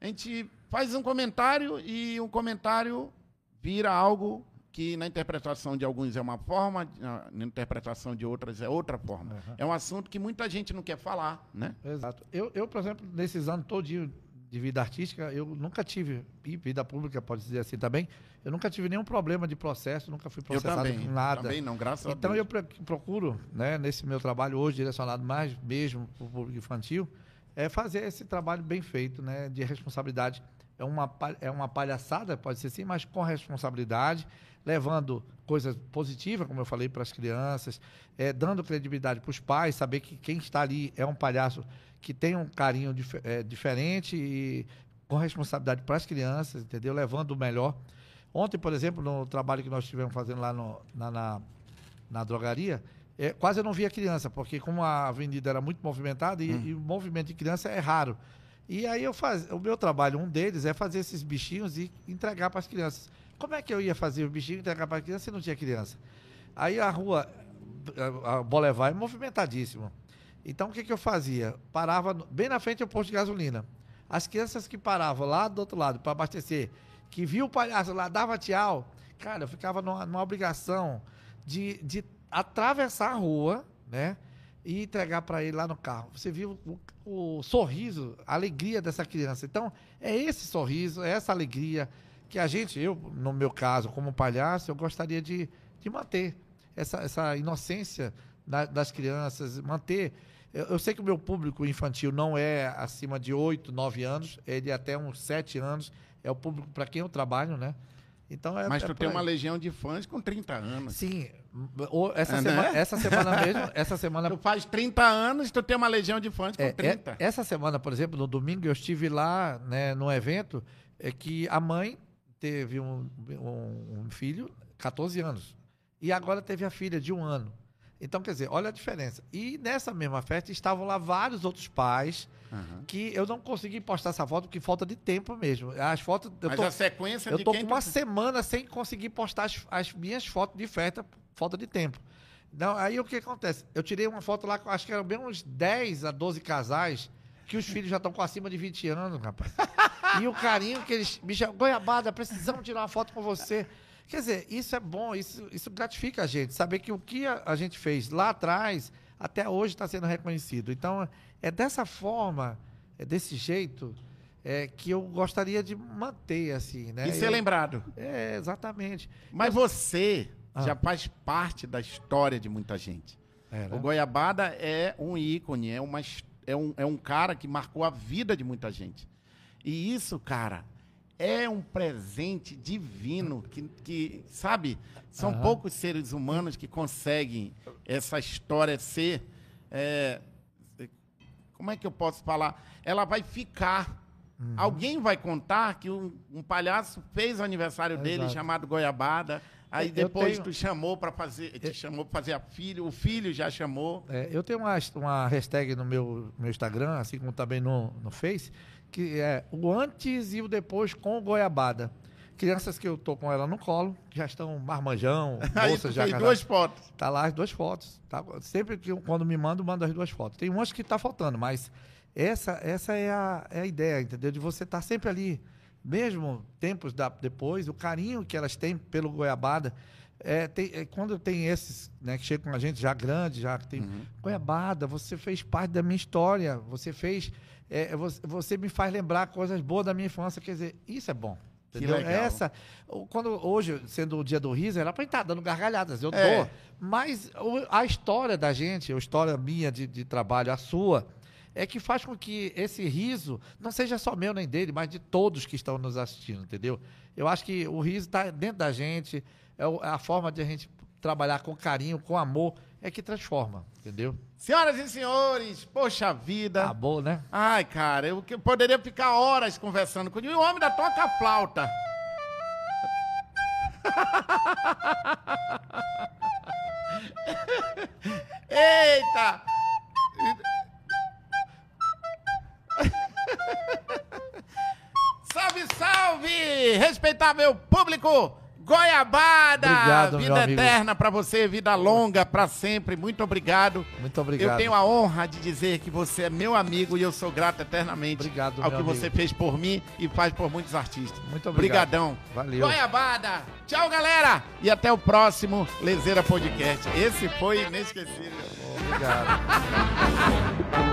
a gente faz um comentário e um comentário vira algo que na interpretação de alguns é uma forma, na interpretação de outras é outra forma. É um assunto que muita gente não quer falar, né? Exato. Eu, eu, por exemplo, nesses anos todinho de vida artística, eu nunca tive, e vida pública pode dizer assim também, eu nunca tive nenhum problema de processo, nunca fui Eu processado também, com nada. também não, graças a Então Deus. eu pro- procuro, né, nesse meu trabalho hoje direcionado mais mesmo para o público infantil, é fazer esse trabalho bem feito, né, de responsabilidade. É uma, é uma palhaçada, pode ser assim, mas com responsabilidade, levando coisas positivas, como eu falei, para as crianças, é, dando credibilidade para os pais, saber que quem está ali é um palhaço que tem um carinho dif- é, diferente e com responsabilidade para as crianças, entendeu? Levando o melhor. Ontem, por exemplo, no trabalho que nós estivemos fazendo lá no- na, na, na drogaria, é, quase eu não via criança, porque como a avenida era muito movimentada e, e o movimento de criança é raro. E aí eu faz, o meu trabalho, um deles, é fazer esses bichinhos e entregar para as crianças. Como é que eu ia fazer o bichinho entregar para criança se não tinha criança? Aí a rua, a Boulevard é movimentadíssimo. Então o que, que eu fazia? Parava bem na frente do posto de gasolina. As crianças que paravam lá do outro lado para abastecer, que viu o palhaço lá, dava tchau, cara, eu ficava numa, numa obrigação de, de atravessar a rua, né? E entregar para ele lá no carro. Você viu o, o sorriso, a alegria dessa criança. Então, é esse sorriso, é essa alegria que a gente, eu, no meu caso, como palhaço, eu gostaria de, de manter essa, essa inocência da- das crianças, manter. Eu, eu sei que o meu público infantil não é acima de 8, 9 anos, ele é até uns 7 anos é o público para quem eu trabalho, né? Então é. Mas é tu por tem uma legião de fãs com 30 anos. Sim, essa, É, né? semana, essa semana mesmo, essa semana Tu faz 30 anos, tu tem uma legião de fãs com É, 30. é- essa semana, por exemplo, no domingo, eu estive lá né, num evento é que a mãe teve um, um- um filho, 14 anos, e agora teve a filha de um ano. Então, quer dizer, olha a diferença. E nessa mesma festa estavam lá vários outros pais Aham. que eu não consegui postar essa foto porque falta de tempo mesmo. As fotos. Eu Mas tô, a sequência eu tô com tu- uma semana sem conseguir postar as, as minhas fotos de festa, falta de tempo. Não, aí o que acontece? Eu tirei uma foto lá, com- acho que eram bem uns 10 a 12 casais, que os filhos já estão com acima de 20 anos, rapaz. E o carinho que eles me chamam, Goiabada, precisamos tirar uma foto com você. Quer dizer, isso é bom, isso, isso gratifica a gente, saber que o que a, a gente fez lá atrás, até hoje está sendo reconhecido. Então, é dessa forma, é desse jeito, é, que eu gostaria de manter, assim, né? E ser Eu- lembrado. é, exatamente. Mas você Ah. já faz parte da história de muita gente. É, né? O Goiabada é um ícone, é, uma, his- é, um, é um cara que marcou a vida de muita gente. E isso, cara, é um presente divino que, que sabe, são Aham. poucos seres humanos que conseguem essa história ser. é, como é que eu posso falar? Ela vai ficar. Uhum. Alguém vai contar que um, um palhaço fez o aniversário dele Exato. chamado Goiabada. Aí Eu depois tenho- tu chamou para fazer, te chamou para fazer a filha, o filho já chamou. É, eu tenho uma, uma hashtag no meu, meu Instagram, assim como também no, no Face, que é o antes e o depois com Goiabada. Crianças que eu tô com ela no colo, já estão marmanjão, moças já casadas. duas fotos. Tá lá as duas fotos. Tá? Sempre que eu, quando me mando, mando as duas fotos. Tem umas que tá faltando, mas essa, essa é, a, é a ideia, entendeu? De você estar sempre ali, mesmo tempos da- depois, o carinho que elas têm pelo Goiabada. É, tem- é, quando tem esses né, que chegam com a gente já grande, já que tem Uhum. Goiabada, você fez parte da minha história, você fez. é, você, você me faz lembrar coisas boas da minha infância. Quer dizer, isso é bom. Que Entendeu? legal. Essa, quando hoje, sendo o dia do riso, era pra estar dando gargalhadas. Eu É. dou. Mas o- a história da gente, a história minha de, de trabalho, a sua, é que faz com que esse riso não seja só meu nem dele, mas de todos que estão nos assistindo, entendeu? Eu acho que o riso está dentro da gente, é a forma de a gente trabalhar com carinho, com amor, é que transforma, entendeu? Senhoras e senhores, poxa vida. Acabou, né? Ai, cara, eu poderia ficar horas conversando com ele. E o homem da toca flauta. Eita! Salve! Respeitável público! Goiabada! Obrigado, vida eterna pra você, vida longa pra sempre. Muito obrigado. Muito obrigado. Eu tenho a honra de dizer que você é meu amigo e eu sou grato eternamente Obrigado, ao que amigo. você fez por mim e faz por muitos artistas. Muito obrigado. Obrigadão. Valeu. Goiabada. Tchau, galera. E até o próximo Lezeira Podcast. Esse foi inesquecível. Obrigado.